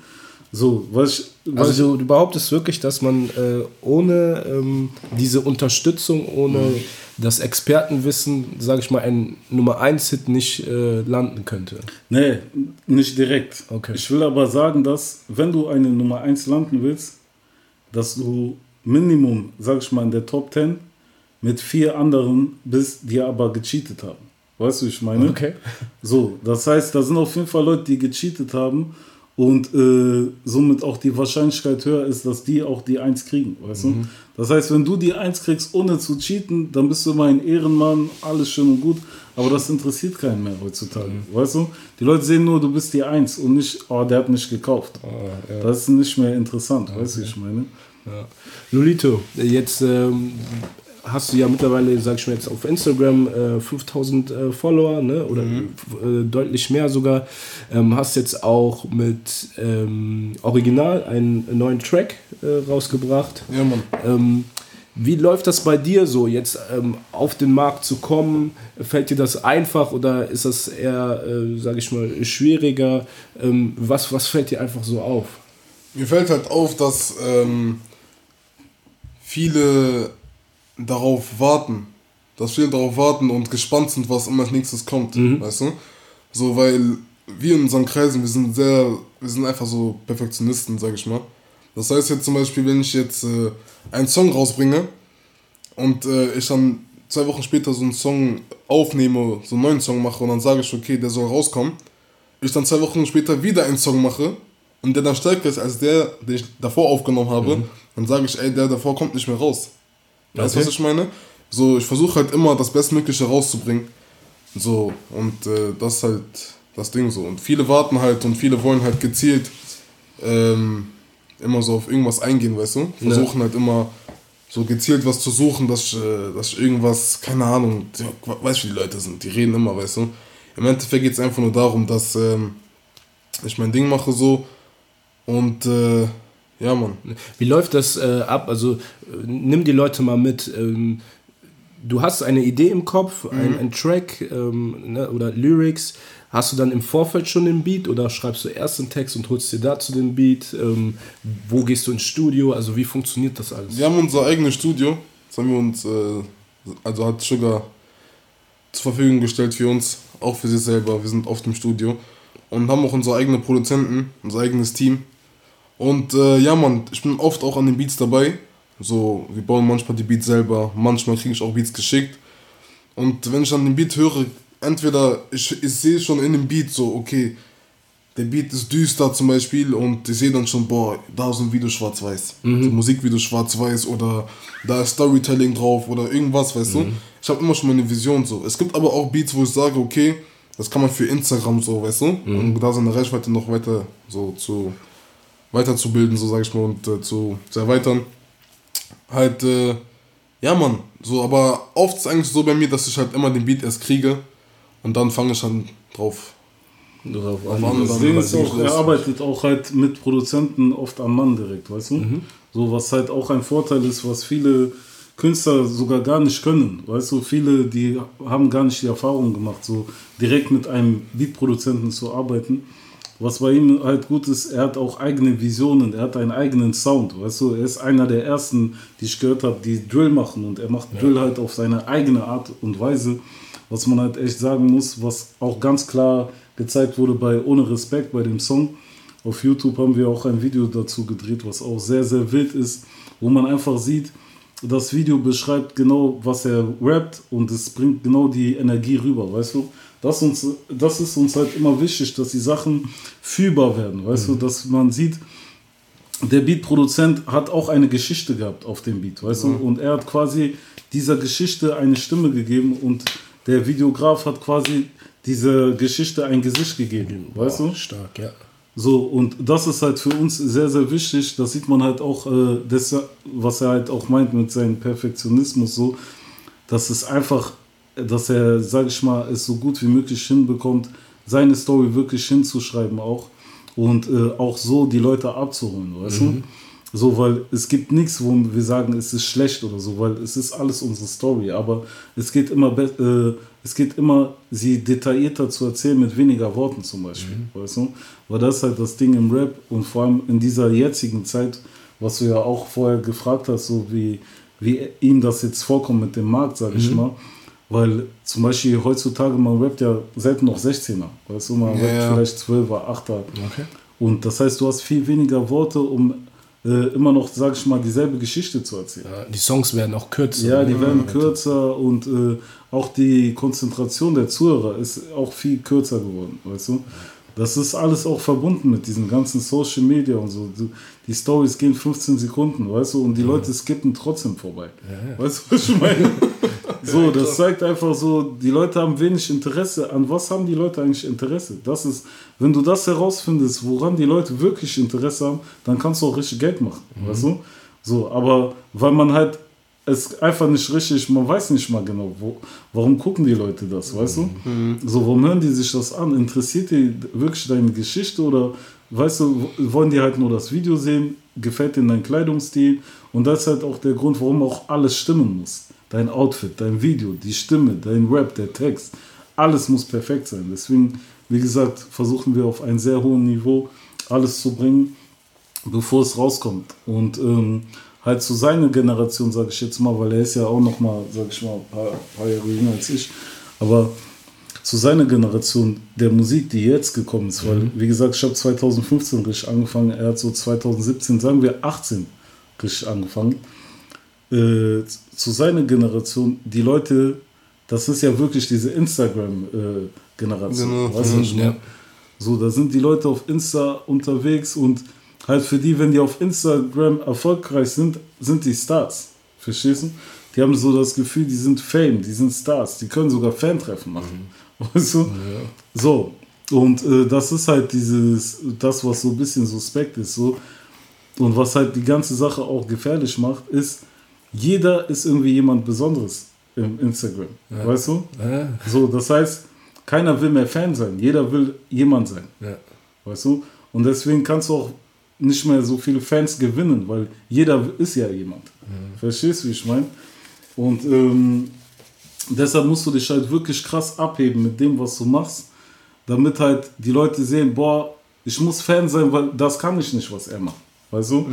So, was ich, was Also du, du behauptest wirklich, dass man äh, ohne ähm, diese Unterstützung, ohne Mhm. das Expertenwissen, sage ich mal, ein Nummer 1 Hit nicht äh, landen könnte. Nee, nicht direkt. Okay. Ich will aber sagen, dass, wenn du eine Nummer 1 landen willst, dass du Minimum, sag ich mal, in der Top 10 mit vier anderen bist, die aber gecheatet haben. Weißt du, wie ich meine? Okay. So, das heißt, da sind auf jeden Fall Leute, die gecheatet haben und äh, somit auch die Wahrscheinlichkeit höher ist, dass die auch die 1 kriegen, weißt du? Das heißt, wenn du die 1 kriegst, ohne zu cheaten, dann bist du immer ein Ehrenmann, alles schön und gut, aber das interessiert keinen mehr heutzutage, weißt du? Die Leute sehen nur, du bist die 1 und nicht, oh, der hat nicht gekauft. Das ist nicht mehr interessant, weißt du, ich meine? Ja. Lolito, jetzt ähm, hast du ja mittlerweile, sag ich mal jetzt auf Instagram, äh, 5000 äh, Follower, ne? oder Mhm. äh, deutlich mehr sogar. Ähm, hast jetzt auch mit ähm, Original einen neuen Track äh, rausgebracht. Ja, Mann. Ähm, wie läuft das bei dir so, jetzt ähm, auf den Markt zu kommen? Fällt dir das einfach oder ist das eher, äh, sage ich mal, schwieriger? Ähm, was, was fällt dir einfach so auf? Mir fällt halt auf, dass ähm, viele darauf warten. Dass viele darauf warten und gespannt sind, was immer als nächstes kommt. Weißt du? So, weil wir in unseren Kreisen, wir sind sehr, wir sind einfach so Perfektionisten, sag ich mal. Das heißt jetzt zum Beispiel, wenn ich jetzt äh, einen Song rausbringe und äh, ich dann zwei Wochen später so einen Song aufnehme, so einen neuen Song mache und dann sage ich, okay, der soll rauskommen, ich dann zwei Wochen später wieder einen Song mache und der dann stärker ist als der, den ich davor aufgenommen habe, dann sage ich, ey, der davor kommt nicht mehr raus. Weißt du, Okay. was ich meine? So, ich versuche halt immer das Bestmögliche rauszubringen. So, und äh, das ist halt das Ding so. Und viele warten halt und viele wollen halt gezielt ähm, immer so auf irgendwas eingehen, weißt du? Versuchen halt immer so gezielt was zu suchen, dass, ich, äh, dass ich irgendwas, keine Ahnung, weißt du, wie die Leute sind, die reden immer, weißt du? Im Endeffekt geht es einfach nur darum, dass ähm, ich mein Ding mache so und äh, ja, Mann. Wie läuft das äh, ab? Also äh, nimm die Leute mal mit. Ähm, du hast eine Idee im Kopf, ein, ein Track ähm, ne, oder Lyrics. Hast du dann im Vorfeld schon den Beat oder schreibst du erst den Text und holst dir dazu den Beat? Ähm, wo gehst du ins Studio? Also wie funktioniert das alles? Wir haben unser eigenes Studio. Das haben wir uns, äh, also hat Sugar zur Verfügung gestellt für uns, auch für sich selber. Wir sind oft im Studio und haben auch unsere eigenen Produzenten, unser eigenes Team. Und äh, ja, Mann, ich bin oft auch an den Beats dabei. So, wir bauen manchmal die Beats selber, manchmal kriege ich auch Beats geschickt. Und wenn ich dann den Beat höre, entweder ich, ich sehe schon in dem Beat so, okay, der Beat ist düster zum Beispiel und ich sehe dann schon, boah, da ist ein Video schwarz-weiß. So Musikvideo schwarz-weiß oder da ist Storytelling drauf oder irgendwas, weißt du. Ich habe immer schon meine Vision so. Es gibt aber auch Beats, wo ich sage, okay, das kann man für Instagram so, weißt du, um da seine Reichweite noch weiter so zu weiterzubilden, so sage ich mal, und äh, zu, zu erweitern. Halt, äh, ja, Mann, so, aber oft ist eigentlich so bei mir, dass ich halt immer den Beat erst kriege und dann fange ich dann drauf Darauf an. Das dann Ding ist auch, er was- arbeitet auch halt mit Produzenten oft am Mann direkt, weißt du? Mhm. So, was halt auch ein Vorteil ist, was viele Künstler sogar gar nicht können, weißt du? Viele, die haben gar nicht die Erfahrung gemacht, so direkt mit einem Beatproduzenten zu arbeiten. Was bei ihm halt gut ist, er hat auch eigene Visionen, er hat einen eigenen Sound, weißt du? Er ist einer der ersten, die ich gehört habe, die Drill machen und er macht Drill halt auf seine eigene Art und Weise, was man halt echt sagen muss, was auch ganz klar gezeigt wurde bei Ohne Respekt, bei dem Song. Auf YouTube haben wir auch ein Video dazu gedreht, was auch sehr, sehr wild ist, wo man einfach sieht, das Video beschreibt genau, was er rappt und es bringt genau die Energie rüber, weißt du? Das, uns, das ist uns halt immer wichtig, dass die Sachen fühlbar werden, weißt du? Dass man sieht, der Beatproduzent hat auch eine Geschichte gehabt auf dem Beat, weißt du? Und er hat quasi dieser Geschichte eine Stimme gegeben und der Videograf hat quasi dieser Geschichte ein Gesicht gegeben, weißt du? Stark, ja. So, und das ist halt für uns sehr, sehr wichtig. Das sieht man halt auch, äh, das, was er halt auch meint mit seinem Perfektionismus, so, dass es einfach, dass er, sag ich mal, es so gut wie möglich hinbekommt, seine Story wirklich hinzuschreiben auch und äh, auch so die Leute abzuholen, weißt du? So, weil es gibt nichts, wo wir sagen, es ist schlecht oder so, weil es ist alles unsere Story, aber es geht immer, äh, es geht immer, sie detaillierter zu erzählen mit weniger Worten zum Beispiel, weißt du? Weil das ist halt das Ding im Rap und vor allem in dieser jetzigen Zeit, was du ja auch vorher gefragt hast, so wie, wie ihm das jetzt vorkommt mit dem Markt, sag ich mal. Weil zum Beispiel heutzutage, man rappt ja selten noch 16er, weißt du, man Ja, rappt ja. vielleicht 12er, 8er. Okay. Und das heißt, du hast viel weniger Worte, um äh, immer noch, sag ich mal, dieselbe Geschichte zu erzählen. Ja, die Songs werden auch kürzer. Ja, die werden kürzer und äh, auch die Konzentration der Zuhörer ist auch viel kürzer geworden, weißt du? Das ist alles auch verbunden mit diesem ganzen Social Media und so. Die Stories gehen 15 Sekunden, weißt du, und die Leute skippen trotzdem vorbei. Weißt du, was ich meine? (laughs) so, das zeigt einfach so, die Leute haben wenig Interesse. An was haben die Leute eigentlich Interesse? Das ist, wenn du das herausfindest, woran die Leute wirklich Interesse haben, dann kannst du auch richtig Geld machen, weißt du? So, aber weil man halt es einfach nicht richtig, man weiß nicht mal genau, wo, warum gucken die Leute das, weißt du? So, warum hören die sich das an? Interessiert die wirklich deine Geschichte oder, weißt du, wollen die halt nur das Video sehen, gefällt ihnen dein Kleidungsstil und das ist halt auch der Grund, warum auch alles stimmen muss. Dein Outfit, dein Video, die Stimme, dein Rap, der Text, alles muss perfekt sein. Deswegen, wie gesagt, versuchen wir auf ein sehr hohes Niveau alles zu bringen, bevor es rauskommt. Und ähm, halt zu seiner Generation, sage ich jetzt mal, weil er ist ja auch noch mal, sage ich mal, ein paar, paar Jahre jünger als ich, aber zu seiner Generation der Musik, die jetzt gekommen ist, weil, wie gesagt, ich habe 2015 richtig angefangen, er hat so 2017, sagen wir 18 richtig angefangen, äh, zu seiner Generation, die Leute, das ist ja wirklich diese Instagram-Generation, Genau. weißt du, Ja. So, da sind die Leute auf Insta unterwegs und halt für die, wenn die auf Instagram erfolgreich sind, sind die Stars. Verstehst du? Die haben so das Gefühl, die sind Fame, die sind Stars, die können sogar Fantreffen machen. (laughs) Weißt du? So. Und äh, das ist halt dieses, das, was so ein bisschen suspekt ist. So. Und was halt die ganze Sache auch gefährlich macht, ist, jeder ist irgendwie jemand Besonderes im Instagram. Weißt du? Ja. So, das heißt, keiner will mehr Fan sein, jeder will jemand sein. Ja. Weißt du? Und deswegen kannst du auch nicht mehr so viele Fans gewinnen, weil jeder ist ja jemand. Verstehst du, wie ich meine? Und ähm, deshalb musst du dich halt wirklich krass abheben mit dem, was du machst, damit halt die Leute sehen, boah, ich muss Fan sein, weil das kann ich nicht, was er macht. Weißt du?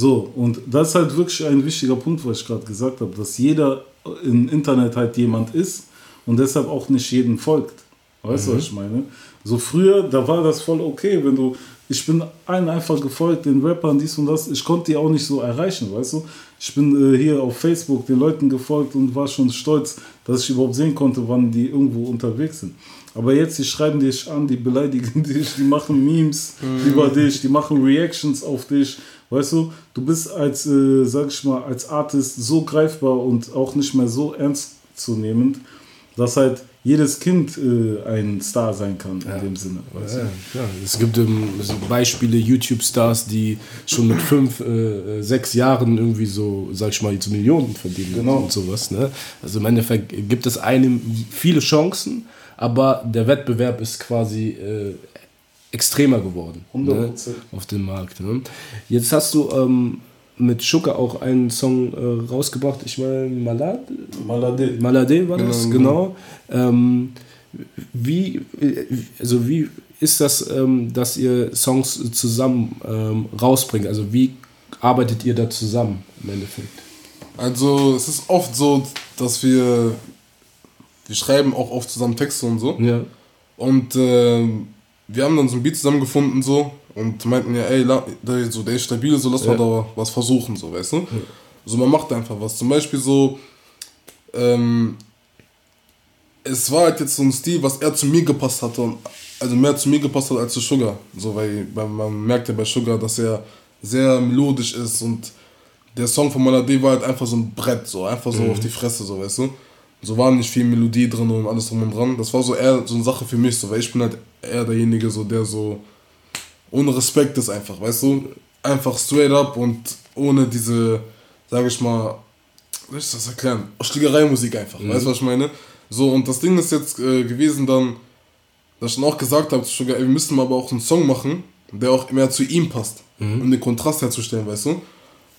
So, und das ist halt wirklich ein wichtiger Punkt, was ich gerade gesagt habe, dass jeder im Internet halt jemand ist und deshalb auch nicht jedem folgt. Weißt du, was ich meine? So früher, da war das voll okay, wenn du, ich bin allen einfach gefolgt, den Rappern, dies und das, ich konnte die auch nicht so erreichen, weißt du? Ich bin äh, hier auf Facebook den Leuten gefolgt und war schon stolz, dass ich überhaupt sehen konnte, wann die irgendwo unterwegs sind. Aber jetzt, die schreiben dich an, die beleidigen (laughs) dich, die machen Memes über dich, die machen Reactions auf dich. Weißt du, du bist als, äh, sag ich mal, als Artist so greifbar und auch nicht mehr so ernst zu nehmen, dass halt jedes Kind äh, ein Star sein kann in dem Sinne. Weißt Ja, ja. Es gibt ähm, so Beispiele YouTube-Stars, die schon mit fünf, äh, äh, sechs Jahren irgendwie so, sag ich mal, zu Millionen verdienen Genau. und sowas. Ne? Also im Endeffekt gibt es einem viele Chancen, aber der Wettbewerb ist quasi äh, extremer geworden ne? 100%. auf dem Markt. Ne? Jetzt hast du ähm, mit Schucker auch einen Song äh, rausgebracht, ich meine, Malad? du? Malade. Malade war das, Genau, genau. Ähm, wie, also wie ist das, ähm, dass ihr Songs zusammen ähm, rausbringt? Also wie arbeitet ihr da zusammen im Endeffekt? Also es ist oft so, dass wir, wir schreiben auch oft zusammen Texte und so. Ja. Und ähm, wir haben dann so ein Beat zusammengefunden so und meinten ja, ey, der, so, der ist stabil, so lass Ja. mal da was versuchen, so, weißt du? So, man macht einfach was. Zum Beispiel so, ähm, es war halt jetzt so ein Stil, was er zu mir gepasst hatte und also mehr zu mir gepasst hat als zu Sugar. So, weil, weil man merkt ja bei Sugar, dass er sehr melodisch ist und der Song von Malade war halt einfach so ein Brett, so einfach so auf die Fresse, so weißt du. So war nicht viel Melodie drin und alles drum und dran. Das war so eher so eine Sache für mich, so, weil ich bin halt eher derjenige, so der so ohne Respekt ist einfach, weißt du? Einfach straight up und ohne diese, sag ich mal, wie soll ich das erklären? Schlägerei-Musik einfach, weißt du, was ich meine? So, und das Ding ist jetzt äh, gewesen dann, dass ich dann auch gesagt habe ey, wir müssen aber auch einen Song machen, der auch mehr zu ihm passt, um den Kontrast herzustellen, weißt du?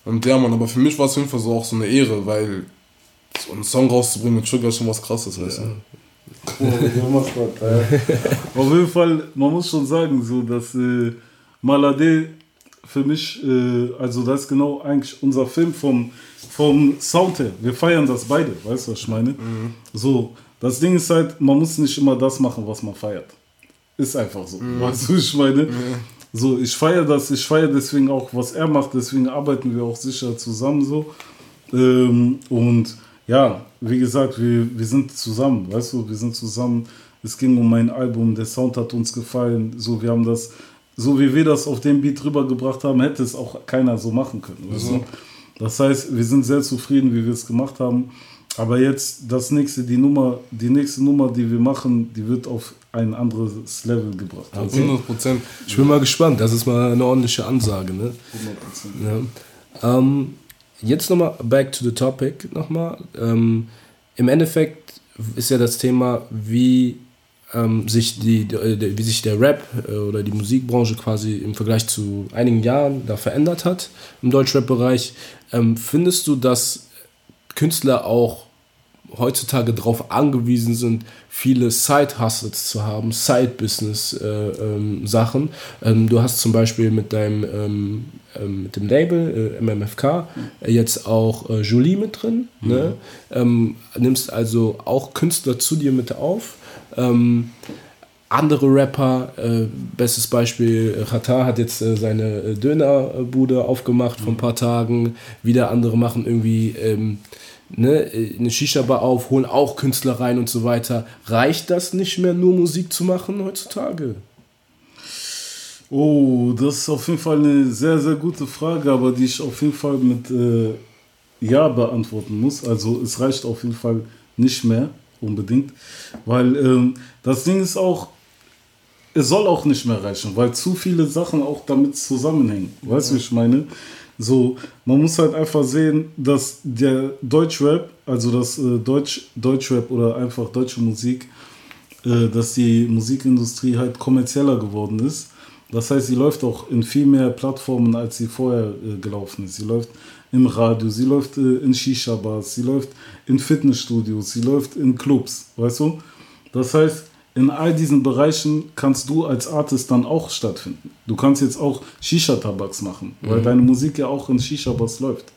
Und ja, Mann, aber für mich war es auf jeden Fall so auch so eine Ehre, weil so einen Song rauszubringen mit Sugar ist schon was krasses, weißt du? (laughs) Auf jeden Fall, man muss schon sagen, so dass äh, Malade für mich, äh, also das ist genau eigentlich unser Film vom, vom Sound her. Wir feiern das beide, weißt du, was ich meine? So, das Ding ist halt, man muss nicht immer das machen, was man feiert. Ist einfach so, weißt du, was ich meine? So, ich feiere das, ich feiere deswegen auch, was er macht, deswegen arbeiten wir auch sicher zusammen so. Ähm, und ja, wie gesagt, wir, wir sind zusammen, weißt du, wir sind zusammen. Es ging um mein Album, der Sound hat uns gefallen. So, wir haben das, so wie wir das auf dem Beat rübergebracht haben, hätte es auch keiner so machen können. Weißt du? Das heißt, wir sind sehr zufrieden, wie wir es gemacht haben. Aber jetzt das nächste, die Nummer, die nächste Nummer, die wir machen, die wird auf ein anderes Level gebracht. Also 100 Prozent. Ich bin mal gespannt, das ist mal eine ordentliche Ansage. Ne? 100%. Ja. Ähm, jetzt nochmal back to the topic nochmal. Ähm, Im Endeffekt ist ja das Thema, wie ähm, sich die, die, wie sich der Rap äh, oder die Musikbranche quasi im Vergleich zu einigen Jahren da verändert hat im Deutschrap-Bereich. Ähm, findest du, dass Künstler auch heutzutage darauf angewiesen sind, viele Side-Hustles zu haben, Side-Business-Sachen. Äh, ähm, ähm, du hast zum Beispiel mit deinem ähm, ähm mit dem Label äh, MMFK äh, jetzt auch äh, Julie mit drin. Mhm. Ne? Ähm, nimmst also auch Künstler zu dir mit auf. Andere Rapper, äh, bestes Beispiel, Qatar hat jetzt äh, seine Dönerbude aufgemacht mhm. vor ein paar Tagen. Wieder andere machen irgendwie ähm, ne, eine Shisha-Bar auf, holen auch Künstler rein und so weiter. Reicht das nicht mehr, nur Musik zu machen heutzutage? Oh, das ist auf jeden Fall eine sehr, sehr gute Frage, aber die ich auf jeden Fall mit äh, Ja beantworten muss. Also es reicht auf jeden Fall nicht mehr unbedingt, weil ähm, das Ding ist auch, es soll auch nicht mehr reichen, weil zu viele Sachen auch damit zusammenhängen. Weißt du, ja. wie ich meine? So, man muss halt einfach sehen, dass der Deutschrap, also das äh, Deutsch, Deutschrap oder einfach deutsche Musik, äh, dass die Musikindustrie halt kommerzieller geworden ist. Das heißt, sie läuft auch in viel mehr Plattformen, als sie vorher äh, gelaufen ist. Sie läuft im Radio, sie läuft äh, in Shisha-Bars, sie läuft in Fitnessstudios, sie läuft in Clubs, weißt du? Das heißt, in all diesen Bereichen kannst du als Artist dann auch stattfinden. Du kannst jetzt auch Shisha-Tabaks machen, weil mhm. deine Musik ja auch in Shisha-Bars läuft.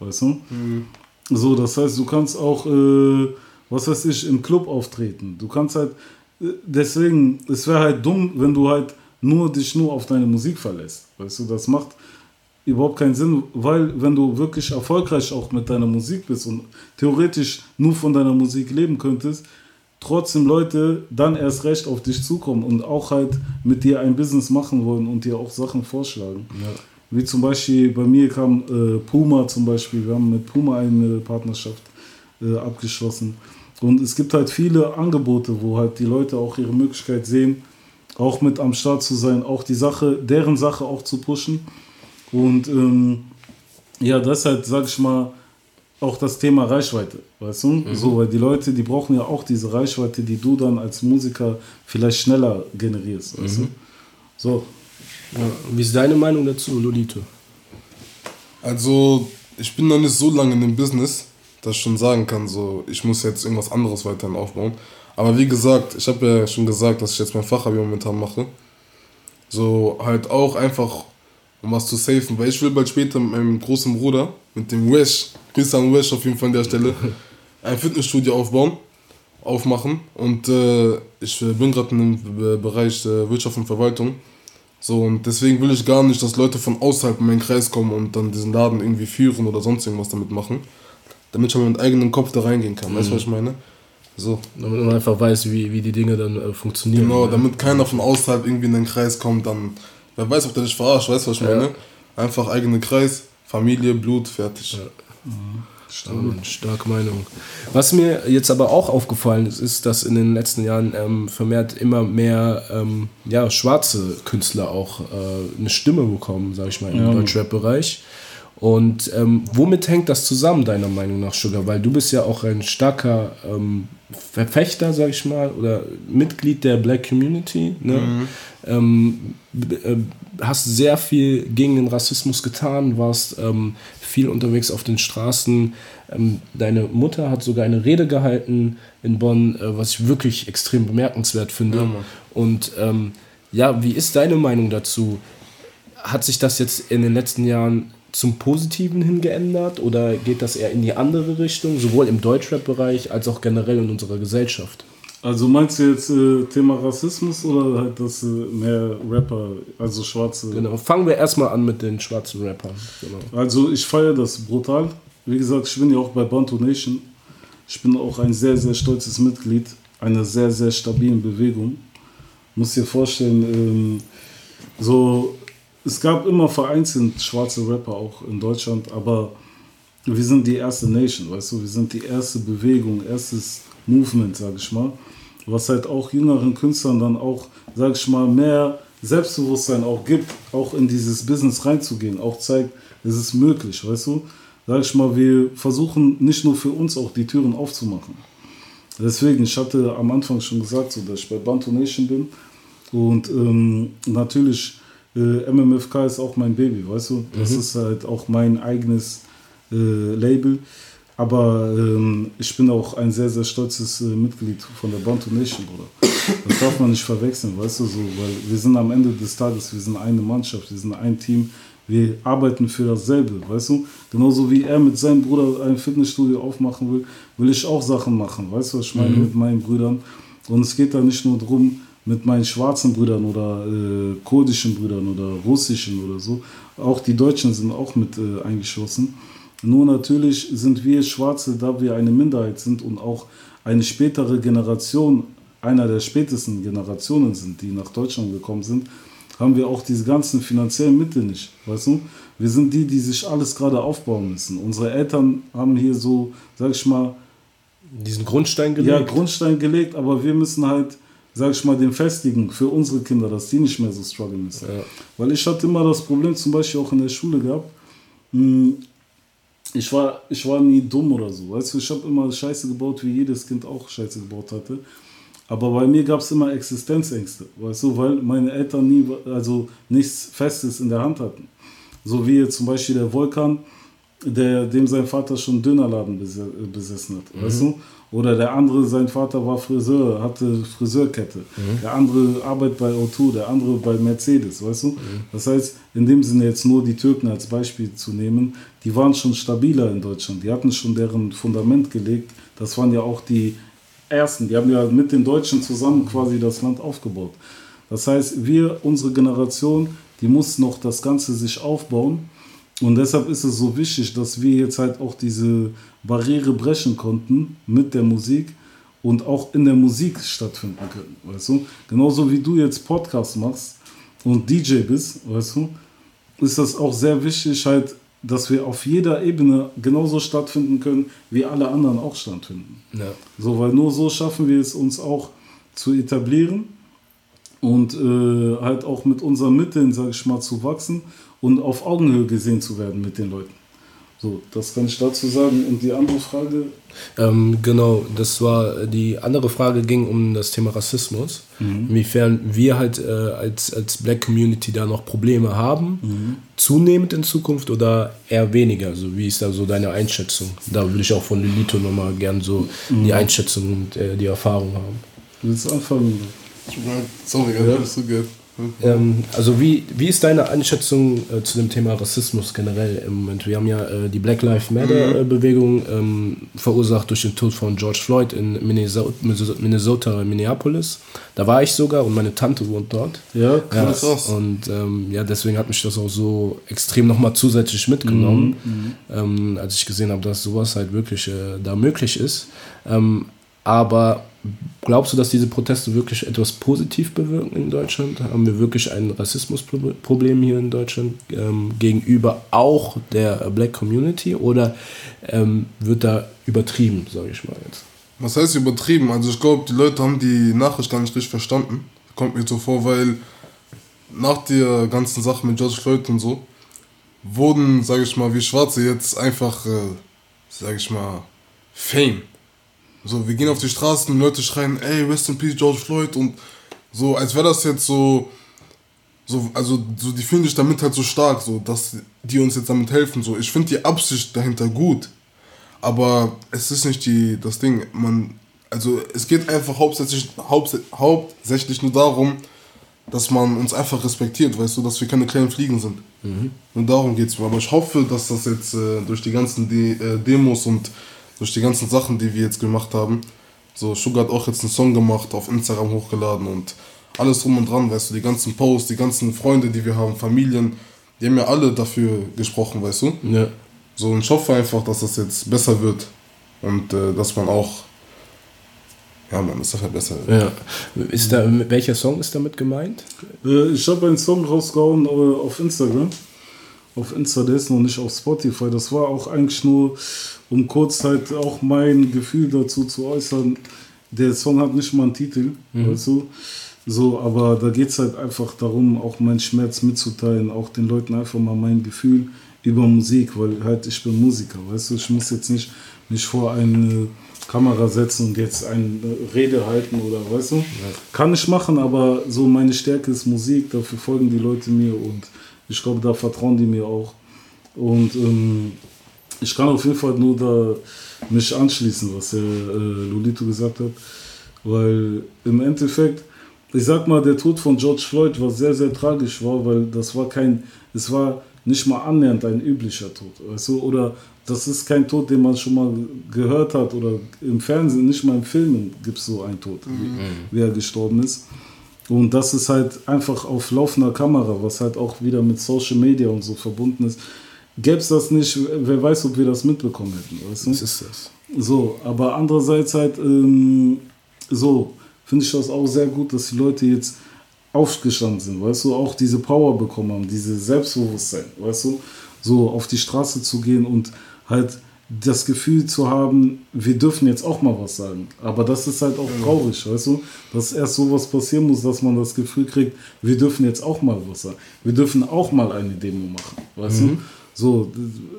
Weißt du? Mhm. So, das heißt, du kannst auch, äh, was weiß ich, im Club auftreten. Du kannst halt, äh, deswegen, es wäre halt dumm, wenn du halt nur dich nur auf deine Musik verlässt. Weißt du, das macht überhaupt keinen Sinn, weil wenn du wirklich erfolgreich auch mit deiner Musik bist und theoretisch nur von deiner Musik leben könntest, trotzdem Leute dann erst recht auf dich zukommen und auch halt mit dir ein Business machen wollen und dir auch Sachen vorschlagen. Ja. Wie zum Beispiel bei mir kam äh, Puma zum Beispiel, wir haben mit Puma eine Partnerschaft äh, abgeschlossen. Und es gibt halt viele Angebote, wo halt die Leute auch ihre Möglichkeit sehen, auch mit am Start zu sein, auch die Sache, deren Sache auch zu pushen. Und ähm, ja, das ist halt, sag ich mal, auch das Thema Reichweite, weißt du? Mhm. So, weil die Leute, die brauchen ja auch diese Reichweite, die du dann als Musiker vielleicht schneller generierst, weißt mhm. du? So. Ja, wie ist deine Meinung dazu, Lolito? Also, ich bin noch nicht so lange in dem Business, dass ich schon sagen kann, so, ich muss jetzt irgendwas anderes weiterhin aufbauen. Aber wie gesagt, ich habe ja schon gesagt, dass ich jetzt mein Fachabi momentan mache. So, halt auch einfach, um was zu safen, weil ich will bald später mit meinem großen Bruder, mit dem Wesh, Grüße an Wesh auf jeden Fall an der Stelle, (laughs) ein Fitnessstudio aufbauen, aufmachen. Und äh, ich bin gerade im Bereich äh, Wirtschaft und Verwaltung. So, und deswegen will ich gar nicht, dass Leute von außerhalb in meinen Kreis kommen und dann diesen Laden irgendwie führen oder sonst irgendwas damit machen. Damit ich mal mit eigenem Kopf da reingehen kann. Mhm. Weißt du, was ich meine? So. Damit man einfach weiß, wie, wie die Dinge dann äh, funktionieren. Genau, damit keiner von außerhalb irgendwie in den Kreis kommt, dann. Wer weiß, ob der dich verarscht, weißt du, was ich meine? Einfach eigener Kreis, Familie, Blut, fertig. Ja. Mhm. Stark, starke Meinung. Was mir jetzt aber auch aufgefallen ist, ist, dass in den letzten Jahren ähm, vermehrt immer mehr ähm, ja, schwarze Künstler auch äh, eine Stimme bekommen, sag ich mal, im ja. Deutschrap-Bereich. Und ähm, womit hängt das zusammen, deiner Meinung nach, Sugar? Weil du bist ja auch ein starker ähm, Verfechter, sag ich mal, oder Mitglied der Black Community. Ne? Mhm. Ähm, äh, hast sehr viel gegen den Rassismus getan, warst ähm, viel unterwegs auf den Straßen. Ähm, deine Mutter hat sogar eine Rede gehalten in Bonn, äh, was ich wirklich extrem bemerkenswert finde. Ja, Und ähm, ja, wie ist deine Meinung dazu? Hat sich das jetzt in den letzten Jahren zum Positiven hin geändert oder geht das eher in die andere Richtung, sowohl im Deutschrap-Bereich als auch generell in unserer Gesellschaft? Also meinst du jetzt äh, Thema Rassismus oder halt, dass äh, mehr Rapper, also schwarze. Genau, fangen wir erstmal an mit den schwarzen Rappern. Genau. Also ich feiere das brutal. Wie gesagt, ich bin ja auch bei Bantu Nation. Ich bin auch ein sehr, sehr stolzes Mitglied einer sehr, sehr stabilen Bewegung. Muss dir vorstellen, ähm, so es gab immer vereinzelt schwarze Rapper auch in Deutschland, aber wir sind die erste Nation, weißt du, wir sind die erste Bewegung, erstes Movement, sag ich mal, was halt auch jüngeren Künstlern dann auch, sag ich mal, mehr Selbstbewusstsein auch gibt, auch in dieses Business reinzugehen, auch zeigt, es ist möglich, weißt du. sag ich mal, wir versuchen nicht nur für uns auch die Türen aufzumachen. Deswegen, ich hatte am Anfang schon gesagt, so, dass ich bei Bantu Nation bin und ähm, natürlich äh, MMFK ist auch mein Baby, weißt du? Das ist halt auch mein eigenes äh, Label. Aber ähm, ich bin auch ein sehr, sehr stolzes äh, Mitglied von der Bantu Nation, Bruder. Das darf man nicht verwechseln, weißt du so, weil wir sind am Ende des Tages, wir sind eine Mannschaft, wir sind ein Team, wir arbeiten für dasselbe, weißt du? Genauso wie er mit seinem Bruder ein Fitnessstudio aufmachen will, will ich auch Sachen machen, weißt du, was ich meine, mit meinen Brüdern. Und es geht da nicht nur darum, mit meinen schwarzen Brüdern oder äh, kurdischen Brüdern oder russischen oder so. Auch die Deutschen sind auch mit äh, eingeschlossen. Nur natürlich sind wir Schwarze, da wir eine Minderheit sind und auch eine spätere Generation, einer der spätesten Generationen sind, die nach Deutschland gekommen sind, haben wir auch diese ganzen finanziellen Mittel nicht. Weißt du? Wir sind die, die sich alles gerade aufbauen müssen. Unsere Eltern haben hier so, sag ich mal, Diesen Grundstein ja, gelegt. Grundstein gelegt, aber wir müssen halt, sag ich mal, den festigen für unsere Kinder, dass die nicht mehr so strugglen müssen. Ja. Weil ich hatte immer das Problem, zum Beispiel auch in der Schule gehabt, mh, ich war, ich war nie dumm oder so. Weißt du, ich habe immer Scheiße gebaut, wie jedes Kind auch Scheiße gebaut hatte. Aber bei mir gab es immer Existenzängste, weißt du, weil meine Eltern nie, also nichts Festes in der Hand hatten. So wie jetzt zum Beispiel der Volkan, der, dem sein Vater schon Dönerladen äh, besessen hat, weißt du? Oder der andere, sein Vater war Friseur, hatte Friseurkette. Der andere arbeitet bei O2, der andere bei Mercedes, weißt du? Das heißt, in dem Sinne jetzt nur die Türken als Beispiel zu nehmen, die waren schon stabiler in Deutschland. Die hatten schon deren Fundament gelegt. Das waren ja auch die Ersten. Die haben ja mit den Deutschen zusammen quasi das Land aufgebaut. Das heißt, wir, unsere Generation, die muss noch das Ganze sich aufbauen. Und deshalb ist es so wichtig, dass wir jetzt halt auch diese Barriere brechen konnten mit der Musik und auch in der Musik stattfinden können. Weißt du? Genauso wie du jetzt Podcast machst und DJ bist, weißt du, ist das auch sehr wichtig, halt, dass wir auf jeder Ebene genauso stattfinden können, wie alle anderen auch stattfinden. Ja. So, weil nur so schaffen wir es uns auch zu etablieren und äh, halt auch mit unseren Mitteln, sage ich mal, zu wachsen und auf Augenhöhe gesehen zu werden mit den Leuten. So, das kann ich dazu sagen. Und die andere Frage, Ähm, genau, das war die andere Frage ging um das Thema Rassismus. Inwiefern wir halt äh, als, als Black Community da noch Probleme haben, zunehmend in Zukunft oder eher weniger. Also wie ist da so deine Einschätzung? Da würde ich auch von Lilito nochmal gern so die Einschätzung und äh, die Erfahrung haben. willst du anfangen? Ich mein, sorry, ja. alles gut. Ähm, also wie, wie ist deine Einschätzung äh, zu dem Thema Rassismus generell im Moment? Wir haben ja äh, die Black Lives Matter äh, Bewegung ähm, verursacht durch den Tod von George Floyd in Minnesota, Minnesota, Minneapolis. Da war ich sogar und meine Tante wohnt dort. Ja, Ja, krass. krass. und ähm, ja, deswegen hat mich das auch so extrem nochmal zusätzlich mitgenommen, ähm, als ich gesehen habe, dass sowas halt wirklich äh, da möglich ist. Ähm, aber glaubst du, dass diese Proteste wirklich etwas positiv bewirken in Deutschland? Haben wir wirklich ein Rassismusproblem hier in Deutschland ähm, gegenüber auch der Black Community oder ähm, wird da übertrieben, sage ich mal jetzt? Was heißt übertrieben? Also ich glaube, die Leute haben die Nachricht gar nicht richtig verstanden. Kommt mir so vor, weil nach der ganzen Sache mit George Floyd und so wurden, sage ich mal, wir Schwarze jetzt einfach, äh, sage ich mal, Fame. So, wir gehen auf die Straßen und Leute schreien, ey, rest in peace George Floyd und so, als wäre das jetzt so, so, also so, die fühlen sich damit halt so stark, so, dass die uns jetzt damit helfen. So, ich finde die Absicht dahinter gut. Aber es ist nicht die, das Ding, man, also es geht einfach hauptsächlich, haupt, hauptsächlich nur darum, dass man uns einfach respektiert, weißt du, dass wir keine kleinen Fliegen sind. Und darum geht es mir. Aber ich hoffe, dass das jetzt äh, durch die ganzen De äh, Demos und durch die ganzen Sachen, die wir jetzt gemacht haben, so Sugar hat auch jetzt einen Song gemacht, auf Instagram hochgeladen und alles drum und dran, weißt du, die ganzen Posts, die ganzen Freunde, die wir haben, Familien, die haben ja alle dafür gesprochen, weißt du. Ja. So, und ich hoffe einfach, dass das jetzt besser wird und äh, dass man auch, ja man, das halt besser wird. ja. Ist da, welcher Song ist damit gemeint? Äh, ich habe einen Song rausgehauen äh, auf Instagram. Auf Insta, der ist noch nicht auf Spotify. Das war auch eigentlich nur, um kurz halt auch mein Gefühl dazu zu äußern. Der Song hat nicht mal einen Titel, weißt du? So, aber da geht es halt einfach darum, auch meinen Schmerz mitzuteilen, auch den Leuten einfach mal mein Gefühl über Musik, weil halt ich bin Musiker, weißt du, ich muss jetzt nicht mich vor eine Kamera setzen und jetzt eine Rede halten oder weißt du. Ja. Kann ich machen, aber so meine Stärke ist Musik, dafür folgen die Leute mir und ich glaube, da vertrauen die mir auch. Und ähm, ich kann auf jeden Fall nur da mich anschließen, was der äh, Lolito gesagt hat, weil im Endeffekt, ich sag mal, der Tod von George Floyd war sehr, sehr tragisch, war, weil das war kein, es war nicht mal annähernd ein üblicher Tod, weißt du, oder das ist kein Tod, den man schon mal gehört hat oder im Fernsehen, nicht mal im Filmen gibt es so einen Tod, mhm. wie, wie er gestorben ist. Und das ist halt einfach auf laufender Kamera, was halt auch wieder mit Social Media und so verbunden ist. Gäbe es das nicht, wer weiß, ob wir das mitbekommen hätten. Weißt du? Was ist das? So, aber andererseits halt, ähm, so, finde ich das auch sehr gut, dass die Leute jetzt aufgestanden sind, weißt du, auch diese Power bekommen haben, diese Selbstbewusstsein, weißt du, so auf die Straße zu gehen und halt das Gefühl zu haben, wir dürfen jetzt auch mal was sagen. Aber das ist halt auch traurig, weißt du, dass erst sowas passieren muss, dass man das Gefühl kriegt, wir dürfen jetzt auch mal was sagen. Wir dürfen auch mal eine Demo machen, weißt mhm. du. So,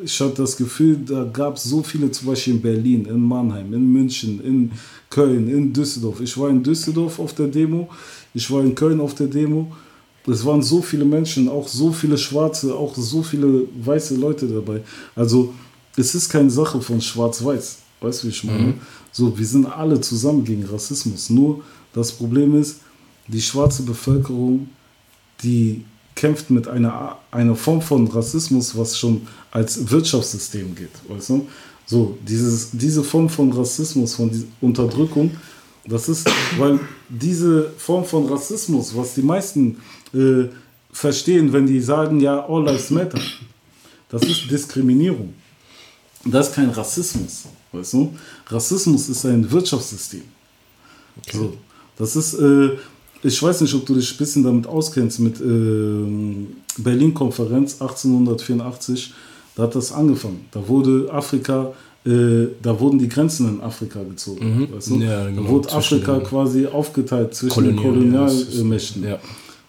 ich hatte das Gefühl, da gab es so viele, zum Beispiel in Berlin, in Mannheim, in München, in Köln, in Düsseldorf. Ich war in Düsseldorf auf der Demo, ich war in Köln auf der Demo. Es waren so viele Menschen, auch so viele Schwarze, auch so viele weiße Leute dabei. Also, es ist keine Sache von Schwarz-Weiß. Weißt du, wie ich meine? Mhm. So, wir sind alle zusammen gegen Rassismus. Nur das Problem ist, die schwarze Bevölkerung, die kämpft mit einer, einer Form von Rassismus, was schon als Wirtschaftssystem geht. Weißt du? So, dieses, diese Form von Rassismus, von Unterdrückung, das ist, weil diese Form von Rassismus, was die meisten äh, verstehen, wenn die sagen, ja, all lives matter, das ist Diskriminierung. Das ist kein Rassismus, weißt du? Rassismus ist ein Wirtschaftssystem. Okay. So, das ist, äh, ich weiß nicht, ob du dich ein bisschen damit auskennst, mit äh, Berlin-Konferenz 1884, da hat das angefangen. Da wurde Afrika, äh, da wurden die Grenzen in Afrika gezogen. Mhm. Weißt du? ja, genau. Da wurde Afrika quasi aufgeteilt zwischen den Kolonialmächten. Ja.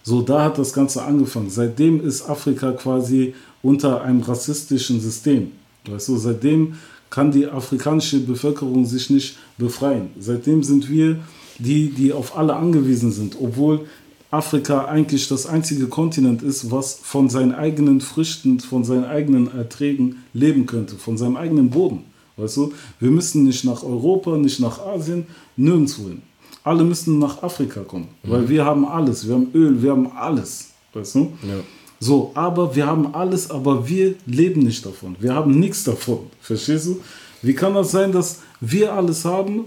So, da hat das Ganze angefangen. Seitdem ist Afrika quasi unter einem rassistischen System. Weißt du, seitdem kann die afrikanische Bevölkerung sich nicht befreien. Seitdem sind wir die, die auf alle angewiesen sind, obwohl Afrika eigentlich das einzige Kontinent ist, was von seinen eigenen Früchten, von seinen eigenen Erträgen leben könnte, von seinem eigenen Boden. Weißt du, wir müssen nicht nach Europa, nicht nach Asien, nirgendwo hin. Alle müssen nach Afrika kommen, mhm. weil wir haben alles. Wir haben Öl, wir haben alles. Weißt du? Ja. So, aber wir haben alles, aber wir leben nicht davon. Wir haben nichts davon. Verstehst du? Wie kann das sein, dass wir alles haben,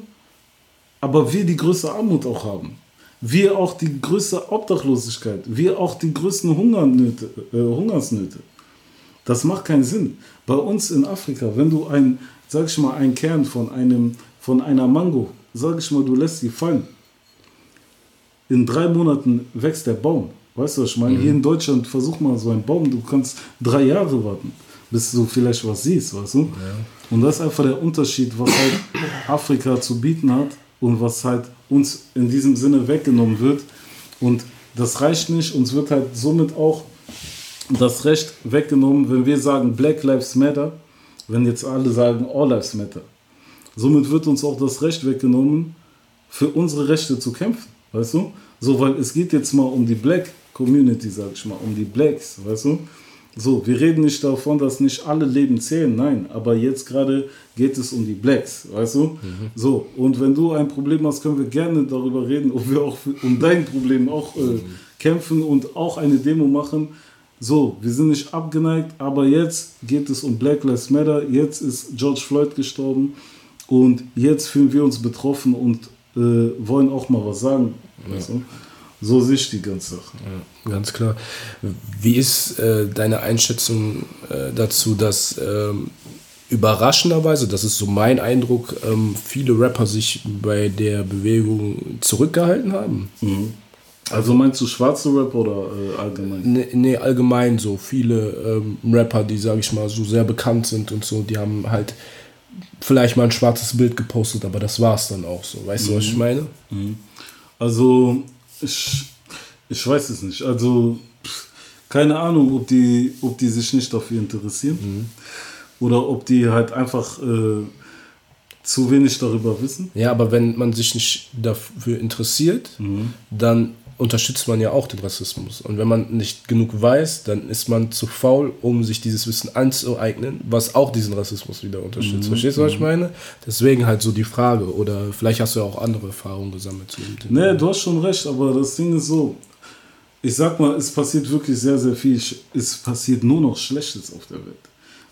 aber wir die größte Armut auch haben? Wir auch die größte Obdachlosigkeit, wir auch die größten Hungernöte, äh, Hungersnöte. Das macht keinen Sinn. Bei uns in Afrika, wenn du ein, sag ich mal, einen Kern von einem, von einer Mango, sag ich mal, du lässt sie fallen. In drei Monaten wächst der Baum. Weißt du, was ich meine? Mhm. Hier in Deutschland versuch mal so einen Baum, du kannst drei Jahre warten, bis du vielleicht was siehst, weißt du? Ja. Und das ist einfach der Unterschied, was halt Afrika zu bieten hat und was halt uns in diesem Sinne weggenommen wird. Und das reicht nicht, uns wird halt somit auch das Recht weggenommen, wenn wir sagen Black Lives Matter, wenn jetzt alle sagen All Lives Matter. Somit wird uns auch das Recht weggenommen, für unsere Rechte zu kämpfen, weißt du? So, weil es geht jetzt mal um die Black Community, sag ich mal, um die Blacks, weißt du? So, wir reden nicht davon, dass nicht alle Leben zählen, nein, aber jetzt gerade geht es um die Blacks, weißt du? Mhm. So, und wenn du ein Problem hast, können wir gerne darüber reden, ob wir auch um dein Problem auch äh, mhm. kämpfen und auch eine Demo machen. So, wir sind nicht abgeneigt, aber jetzt geht es um Black Lives Matter, jetzt ist George Floyd gestorben und jetzt fühlen wir uns betroffen und äh, wollen auch mal was sagen, ja. weißt du? So sehe ich die ganze Sache. Ja, ganz klar. Wie ist äh, deine Einschätzung äh, dazu, dass ähm, überraschenderweise, das ist so mein Eindruck, ähm, viele Rapper sich bei der Bewegung zurückgehalten haben? Mhm. Also meinst du schwarze Rapper oder äh, allgemein? Nee, nee, allgemein so. Viele ähm, Rapper, die, sage ich mal, so sehr bekannt sind und so, die haben halt vielleicht mal ein schwarzes Bild gepostet, aber das war es dann auch so. Weißt mhm. du, was ich mhm. meine? Mhm. Also ich, ich weiß es nicht. Also keine Ahnung, ob die, ob die sich nicht dafür interessieren Mhm. oder ob die halt einfach äh, zu wenig darüber wissen. Ja, aber wenn man sich nicht dafür interessiert, dann unterstützt man ja auch den Rassismus. Und wenn man nicht genug weiß, dann ist man zu faul, um sich dieses Wissen anzueignen, was auch diesen Rassismus wieder unterstützt. Verstehst du, was ich meine? Deswegen halt so die Frage. Oder vielleicht hast du ja auch andere Erfahrungen gesammelt. zu dem Thema. Nee, du hast schon recht, aber das Ding ist so, ich sag mal, es passiert wirklich sehr, sehr viel. Es passiert nur noch Schlechtes auf der Welt.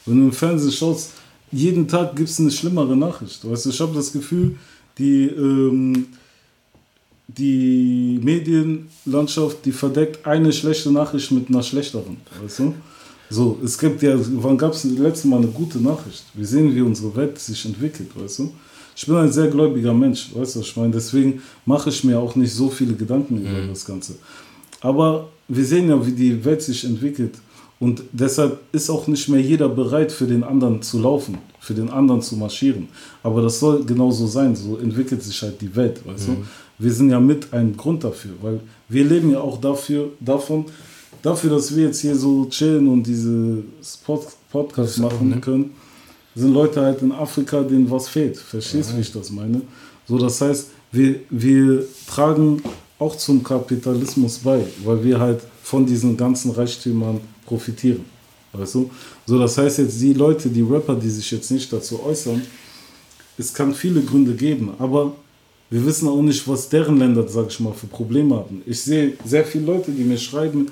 Wenn du im Fernsehen schaust, jeden Tag gibt es eine schlimmere Nachricht. Weißt du, ich habe das Gefühl, die, ähm, die Medienlandschaft, die verdeckt eine schlechte Nachricht mit einer schlechteren. Weißt du? So, es gibt ja, wann gab es das letzte Mal eine gute Nachricht? Wir sehen, wie unsere Welt sich entwickelt, weißt du? Ich bin ein sehr gläubiger Mensch, weißt du, ich meine? Deswegen mache ich mir auch nicht so viele Gedanken über das Ganze. Aber wir sehen ja, wie die Welt sich entwickelt. Und deshalb ist auch nicht mehr jeder bereit, für den anderen zu laufen, für den anderen zu marschieren. Aber das soll genauso sein. So entwickelt sich halt die Welt, weißt du? Wir sind ja mit ein Grund dafür, weil wir leben ja auch dafür, davon, dafür, dass wir jetzt hier so chillen und diese Pod Podcast machen können, sind Leute halt in Afrika, denen was fehlt. Verstehst du, wie ich das meine? So, das heißt, wir, wir tragen auch zum Kapitalismus bei, weil wir halt von diesen ganzen Reichtümern profitieren. Weißt du? So, das heißt jetzt, die Leute, die Rapper, die sich jetzt nicht dazu äußern, es kann viele Gründe geben, aber wir wissen auch nicht, was deren Länder, sag ich mal, für Probleme haben. Ich sehe sehr viele Leute, die mir schreiben,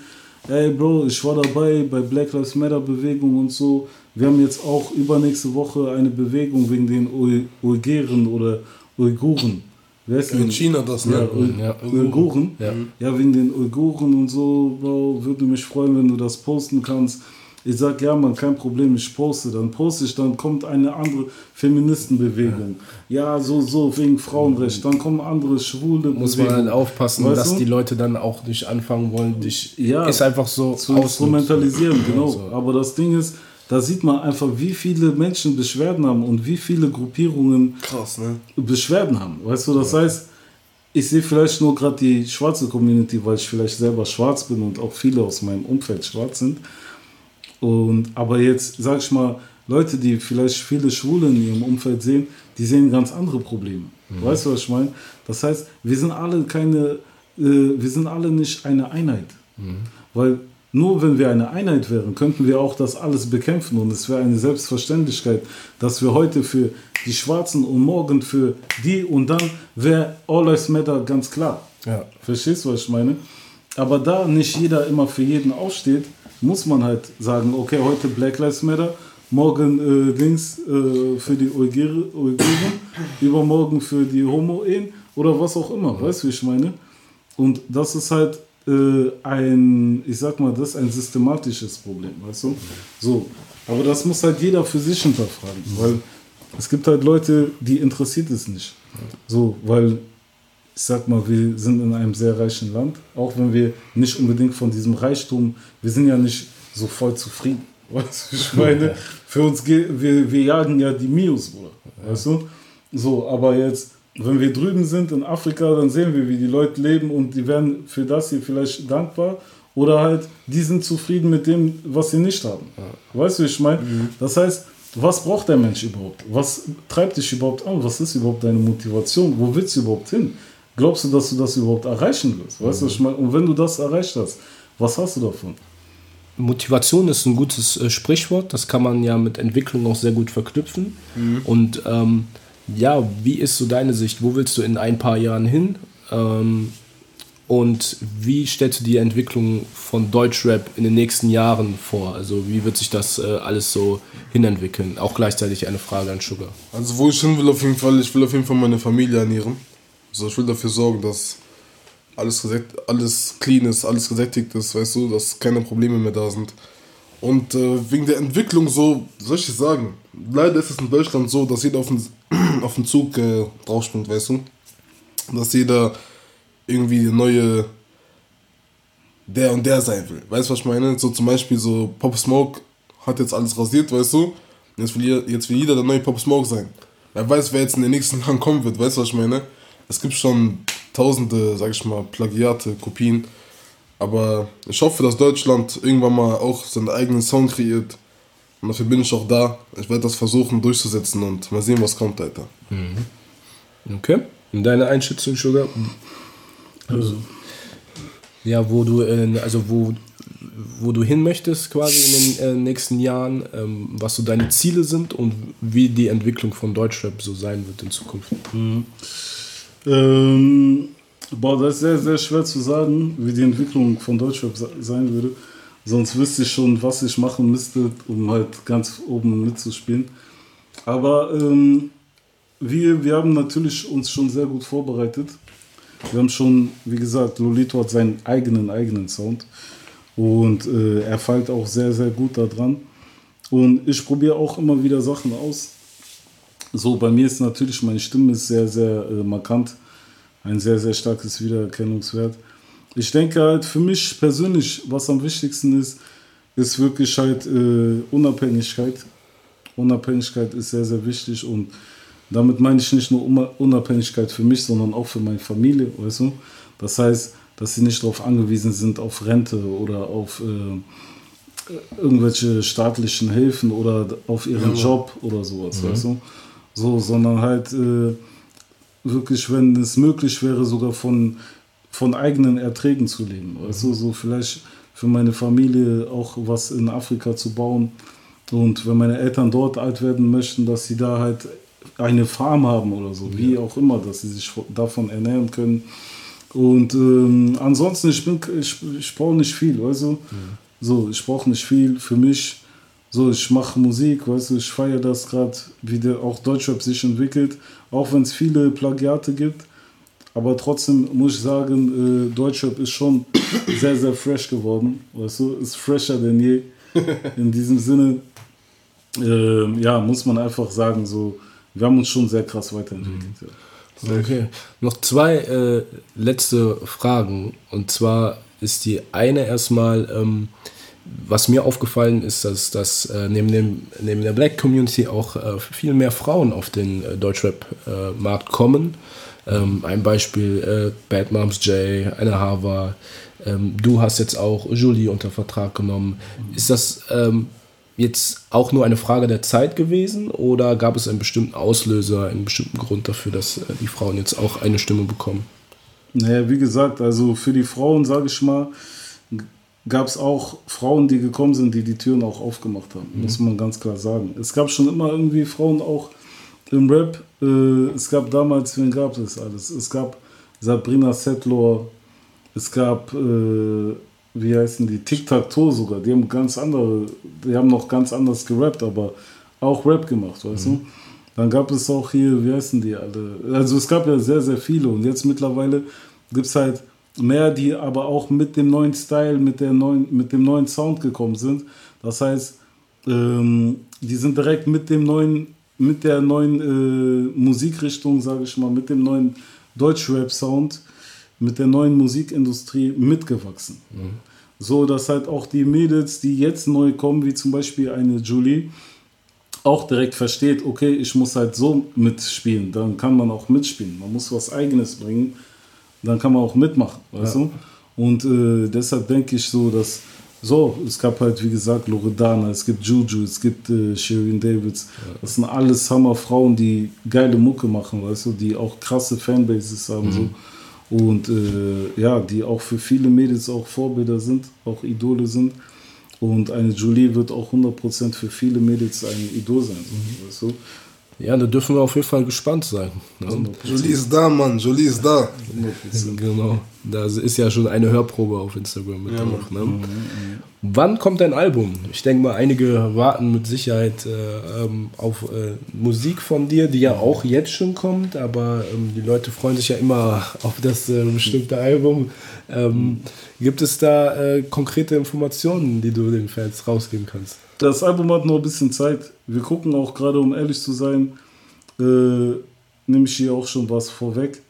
ey Bro, ich war dabei bei Black Lives Matter Bewegung und so. Wir haben jetzt auch übernächste Woche eine Bewegung wegen den Ui- Uiguren oder Uiguren. Wer ist In denn? China das, Ja, ne? Ui- Ja. Uiguren. Ja. Ja, wegen den Uiguren und so, Bro, würde mich freuen, wenn du das posten kannst. Ich sag, ja, man, kein Problem, ich poste. Dann poste ich, dann kommt eine andere Feministenbewegung. Ja, so, so, wegen Frauenrecht. Dann kommen andere schwule Muss man halt aufpassen, Weißt dass du? die Leute dann auch nicht anfangen wollen, dich. Ja, ist einfach so. zu ausnutzen. instrumentalisieren, genau. so. Aber das Ding ist, da sieht man einfach, wie viele Menschen Beschwerden haben und wie viele Gruppierungen Krass, ne? Beschwerden haben. Weißt du, das heißt, ich sehe vielleicht nur gerade die schwarze Community, weil ich vielleicht selber schwarz bin und auch viele aus meinem Umfeld schwarz sind. Und aber jetzt, sag ich mal, Leute, die vielleicht viele Schwule in ihrem Umfeld sehen, die sehen ganz andere Probleme. Weißt du, was ich meine? Das heißt, wir sind alle keine, äh, wir sind alle nicht eine Einheit. Weil nur wenn wir eine Einheit wären, könnten wir auch das alles bekämpfen und es wäre eine Selbstverständlichkeit, dass wir heute für die Schwarzen und morgen für die und dann wäre All Lives Matter ganz klar. Ja. Verstehst du, was ich meine? Aber da nicht jeder immer für jeden aufsteht, muss man halt sagen, okay, heute Black Lives Matter, morgen äh, links äh, für die Uiguren, übermorgen für die Homo-Ehen oder was auch immer, weißt du, wie ich meine? Und das ist halt äh, ein, ich sag mal, das ist ein systematisches Problem, weißt du? So, aber das muss halt jeder für sich hinterfragen, weil es gibt halt Leute, die interessiert es nicht. So, weil ich sag mal, wir sind in einem sehr reichen Land, auch wenn wir nicht unbedingt von diesem Reichtum, wir sind ja nicht so voll zufrieden. (laughs) Weißt du, ich meine, für uns, wir, wir jagen ja die Mios, Bruder. Weißt du? So, aber jetzt, wenn wir drüben sind in Afrika, dann sehen wir, wie die Leute leben und die werden für das hier vielleicht dankbar oder halt, die sind zufrieden mit dem, was sie nicht haben. Weißt du, ich meine? Das heißt, was braucht der Mensch überhaupt? Was treibt dich überhaupt an? Was ist überhaupt deine Motivation? Wo willst du überhaupt hin? Glaubst du, dass du das überhaupt erreichen wirst? Weißt du, was ich meine? Und wenn du das erreicht hast, was hast du davon? Motivation ist ein gutes äh, Sprichwort. Das kann man ja mit Entwicklung auch sehr gut verknüpfen. Und ähm, ja, wie ist so deine Sicht? Wo willst du in ein paar Jahren hin? Ähm, und wie stellst du die Entwicklung von Deutschrap in den nächsten Jahren vor? Also wie wird sich das äh, alles so hinentwickeln? Auch gleichzeitig eine Frage an Sugar. Also wo ich hin will auf jeden Fall, ich will auf jeden Fall meine Familie ernähren. Also ich will dafür sorgen, dass alles, alles clean ist, alles gesättigt ist, weißt du, dass keine Probleme mehr da sind. Und äh, wegen der Entwicklung so, soll ich sagen, leider ist es in Deutschland so, dass jeder auf den, (clears throat) auf den Zug äh, draufspringt, weißt du. Dass jeder irgendwie der neue der und der sein will. Weißt du, was ich meine? So zum Beispiel so Pop Smoke hat jetzt alles rasiert, weißt du? Jetzt will, jeder, jetzt will jeder der neue Pop Smoke sein. Wer weiß, wer jetzt in den nächsten (laughs) Jahren kommen wird, weißt du, was ich meine? Es gibt schon tausende, sag ich mal, Plagiate, Kopien. Aber ich hoffe, dass Deutschland irgendwann mal auch seinen eigenen Sound kreiert. Und dafür bin ich auch da. Ich werde das versuchen durchzusetzen und mal sehen, was kommt, Alter. Okay. Und deine Einschätzung, Sugar? Also, ja, wo du, äh, also wo, wo du hin möchtest quasi in den äh, nächsten Jahren, ähm, was so deine Ziele sind und wie die Entwicklung von Deutschrap so sein wird in Zukunft. Ähm, boah, das ist sehr, sehr schwer zu sagen, wie die Entwicklung von Deutschrap se- sein würde. Sonst wüsste ich schon, was ich machen müsste, um halt ganz oben mitzuspielen. Aber ähm, wir, wir haben natürlich uns schon sehr gut vorbereitet. Wir haben schon, wie gesagt, Lolito hat seinen eigenen, eigenen Sound. Und äh, er fällt auch sehr, sehr gut da dran. Und ich probiere auch immer wieder Sachen aus. So, bei mir ist natürlich, meine Stimme ist sehr, sehr äh, markant. Ein sehr, sehr starkes Wiedererkennungswert. Ich denke halt für mich persönlich, was am wichtigsten ist, ist wirklich halt äh, Unabhängigkeit. Unabhängigkeit ist sehr, sehr wichtig und damit meine ich nicht nur Unabhängigkeit für mich, sondern auch für meine Familie, weißt du? Das heißt, dass sie nicht darauf angewiesen sind, auf Rente oder auf äh, irgendwelche staatlichen Hilfen oder auf ihren Job oder sowas, weißt du? So, sondern halt äh, wirklich, wenn es möglich wäre, sogar von, von eigenen Erträgen zu leben. Du, so vielleicht für meine Familie auch was in Afrika zu bauen. Und wenn meine Eltern dort alt werden möchten, dass sie da halt eine Farm haben oder so, wie auch immer, dass sie sich davon ernähren können. Und ähm, ansonsten, ich, bin, ich, ich brauche nicht viel, weißt du? So, ich brauche nicht viel für mich. So, ich mache Musik, weißt du, ich feiere das gerade, wie der auch Deutschrap sich entwickelt, auch wenn es viele Plagiate gibt. Aber trotzdem muss ich sagen, äh, Deutschrap ist schon (coughs) sehr, sehr fresh geworden. Weißt du, ist fresher denn je. (laughs) In diesem Sinne, äh, ja, muss man einfach sagen, so, wir haben uns schon sehr krass weiterentwickelt. Ja. Okay. Noch zwei äh, letzte Fragen. Und zwar ist die eine erstmal, ähm, was mir aufgefallen ist, dass, dass äh, neben, dem, neben der Black Community auch äh, viel mehr Frauen auf den äh, Deutschrap-Markt kommen. Ähm, ein Beispiel äh, Bad Moms J, Anna Hava. Ähm, du hast jetzt auch Julie unter Vertrag genommen. Ist das ähm, jetzt auch nur eine Frage der Zeit gewesen oder gab es einen bestimmten Auslöser, einen bestimmten Grund dafür, dass äh, die Frauen jetzt auch eine Stimme bekommen? Naja, wie gesagt, also für die Frauen, sage ich mal, gab es auch Frauen, die gekommen sind, die die Türen auch aufgemacht haben, muss man ganz klar sagen. Es gab schon immer irgendwie Frauen auch im Rap. Äh, es gab damals, wen gab es alles? Es gab Sabrina Settler, es gab, äh, wie heißen die, Tic-Tac-Toe sogar. Die haben ganz andere, die haben noch ganz anders gerappt, aber auch Rap gemacht, weißt du? Dann gab es auch hier, wie heißen die alle? Also es gab ja sehr, sehr viele und jetzt mittlerweile gibt es halt mehr, die aber auch mit dem neuen Style, mit, der neuen, mit dem neuen Sound gekommen sind. Das heißt, ähm, die sind direkt mit dem neuen, mit der neuen äh, Musikrichtung, sage ich mal, mit dem neuen Deutschrap-Sound, mit der neuen Musikindustrie mitgewachsen. So, dass halt auch die Mädels, die jetzt neu kommen, wie zum Beispiel eine Julie, auch direkt versteht, okay, ich muss halt so mitspielen, dann kann man auch mitspielen. Man muss was Eigenes bringen, dann kann man auch mitmachen, weißt du? Und äh, deshalb denke ich so, dass so, es gab halt, wie gesagt, Loredana, es gibt Juju, es gibt äh, Shirin Davids. Das sind alles Hammerfrauen, die geile Mucke machen, weißt du, die auch krasse Fanbases haben. So. Und äh, ja, die auch für viele Mädels auch Vorbilder sind, auch Idole sind. Und eine Julie wird auch 100% für viele Mädels ein Idol sein. So, weißt du? Ja, da dürfen wir auf jeden Fall gespannt sein. Ne? Jolie ist da, Mann. Jolie ist da. 100%. Genau. Da ist ja schon eine Hörprobe auf Instagram mit drauf. Ne? Wann kommt dein Album? Ich denke mal, einige warten mit Sicherheit äh, ähm, auf äh, Musik von dir, die ja auch jetzt schon kommt, aber ähm, die Leute freuen sich ja immer (laughs) auf das äh, bestimmte Album. Ähm, gibt es da äh, konkrete Informationen, die du den Fans rausgeben kannst? Das Album hat noch ein bisschen Zeit. Wir gucken auch gerade, um ehrlich zu sein, äh, nehme ich hier auch schon was vorweg.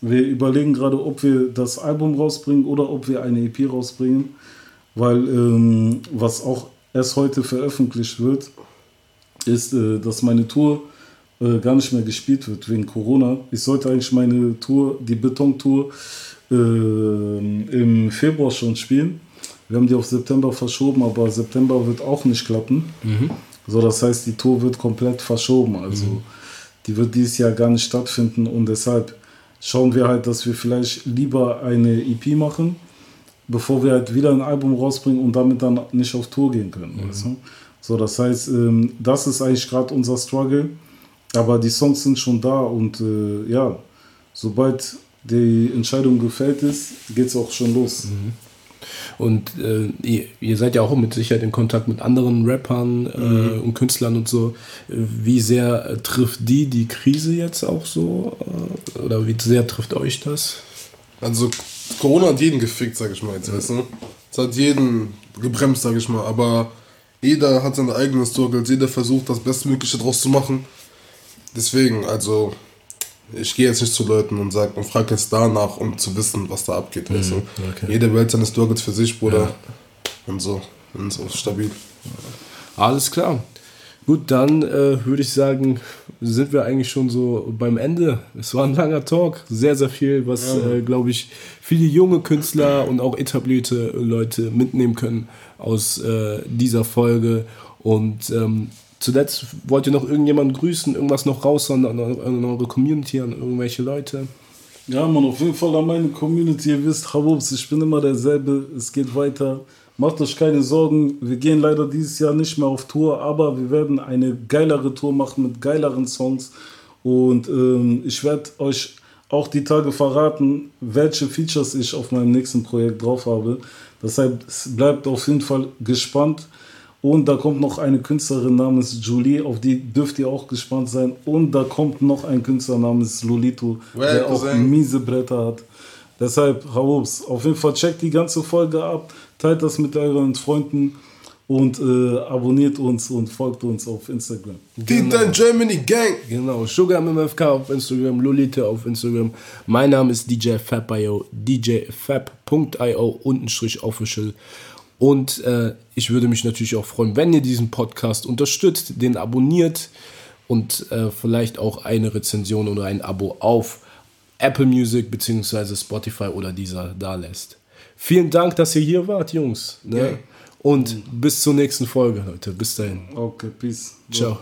Wir überlegen gerade, ob wir das Album rausbringen oder ob wir eine EP rausbringen, weil ähm, was auch erst heute veröffentlicht wird, ist, äh, dass meine Tour äh, gar nicht mehr gespielt wird wegen Corona. Ich sollte eigentlich meine Tour, die Beton-Tour, äh, im Februar schon spielen. Wir haben die auf September verschoben, aber September wird auch nicht klappen. So, das heißt, die Tour wird komplett verschoben. Also die wird dieses Jahr gar nicht stattfinden und deshalb schauen wir halt, dass wir vielleicht lieber eine EP machen, bevor wir halt wieder ein Album rausbringen und damit dann nicht auf Tour gehen können. Weißt du? So, das heißt, ähm, das ist eigentlich gerade unser Struggle, aber die Songs sind schon da und äh, ja, sobald die Entscheidung gefällt ist, geht es auch schon los. Und äh, ihr, ihr seid ja auch mit Sicherheit in Kontakt mit anderen Rappern äh, und Künstlern und so. Wie sehr äh, trifft die die Krise jetzt auch so? Äh, oder wie sehr trifft euch das? Also Corona hat jeden gefickt, sag ich mal jetzt, weißt du? Es hat jeden gebremst, sag ich mal, aber jeder hat seine eigenen Struggles, jeder versucht das Bestmögliche draus zu machen. Deswegen, also ich gehe jetzt nicht zu Leuten und sag und frage jetzt danach, um zu wissen, was da abgeht, weißt du? okay. Jeder behält seine Struggles für sich, Bruder. Und so, und so stabil. Alles klar. Gut, dann äh, würde ich sagen, sind wir eigentlich schon so beim Ende. Es war ein langer Talk, sehr, sehr viel, was, äh, glaube ich, viele junge Künstler und auch etablierte Leute mitnehmen können aus äh, dieser Folge. Und ähm, zuletzt wollt ihr noch irgendjemanden grüßen, irgendwas noch an, an eure Community, an irgendwelche Leute? Ja, man, auf jeden Fall an meine Community. Ihr wisst, Habubs, ich bin immer derselbe. Es geht weiter. Macht euch keine Sorgen. Wir gehen leider dieses Jahr nicht mehr auf Tour, aber wir werden eine geilere Tour machen mit geileren Songs. Und ähm, ich werde euch auch die Tage verraten, welche Features ich auf meinem nächsten Projekt drauf habe. Deshalb bleibt auf jeden Fall gespannt. Und da kommt noch eine Künstlerin namens Julie, auf die dürft ihr auch gespannt sein. Und da kommt noch ein Künstler namens Lolito, Well, der auch Cousin. miese Bretter hat. Deshalb, Habubs, auf jeden Fall checkt die ganze Folge ab, teilt das mit euren Freunden und äh, abonniert uns und folgt uns auf Instagram. Tita Germany Gang! Genau, Sugar MMFK auf Instagram, Lolite auf Instagram. Mein Name ist DJ Fab.io, djfab.io untenstrich official. Und äh, ich würde mich natürlich auch freuen, wenn ihr diesen Podcast unterstützt, den abonniert und äh, vielleicht auch eine Rezension oder ein Abo auf Apple Music bzw. Spotify oder dieser da lässt. Vielen Dank, dass ihr hier wart, Jungs. Ne? Und bis zur nächsten Folge, Leute. Bis dahin. Okay, peace. Ciao.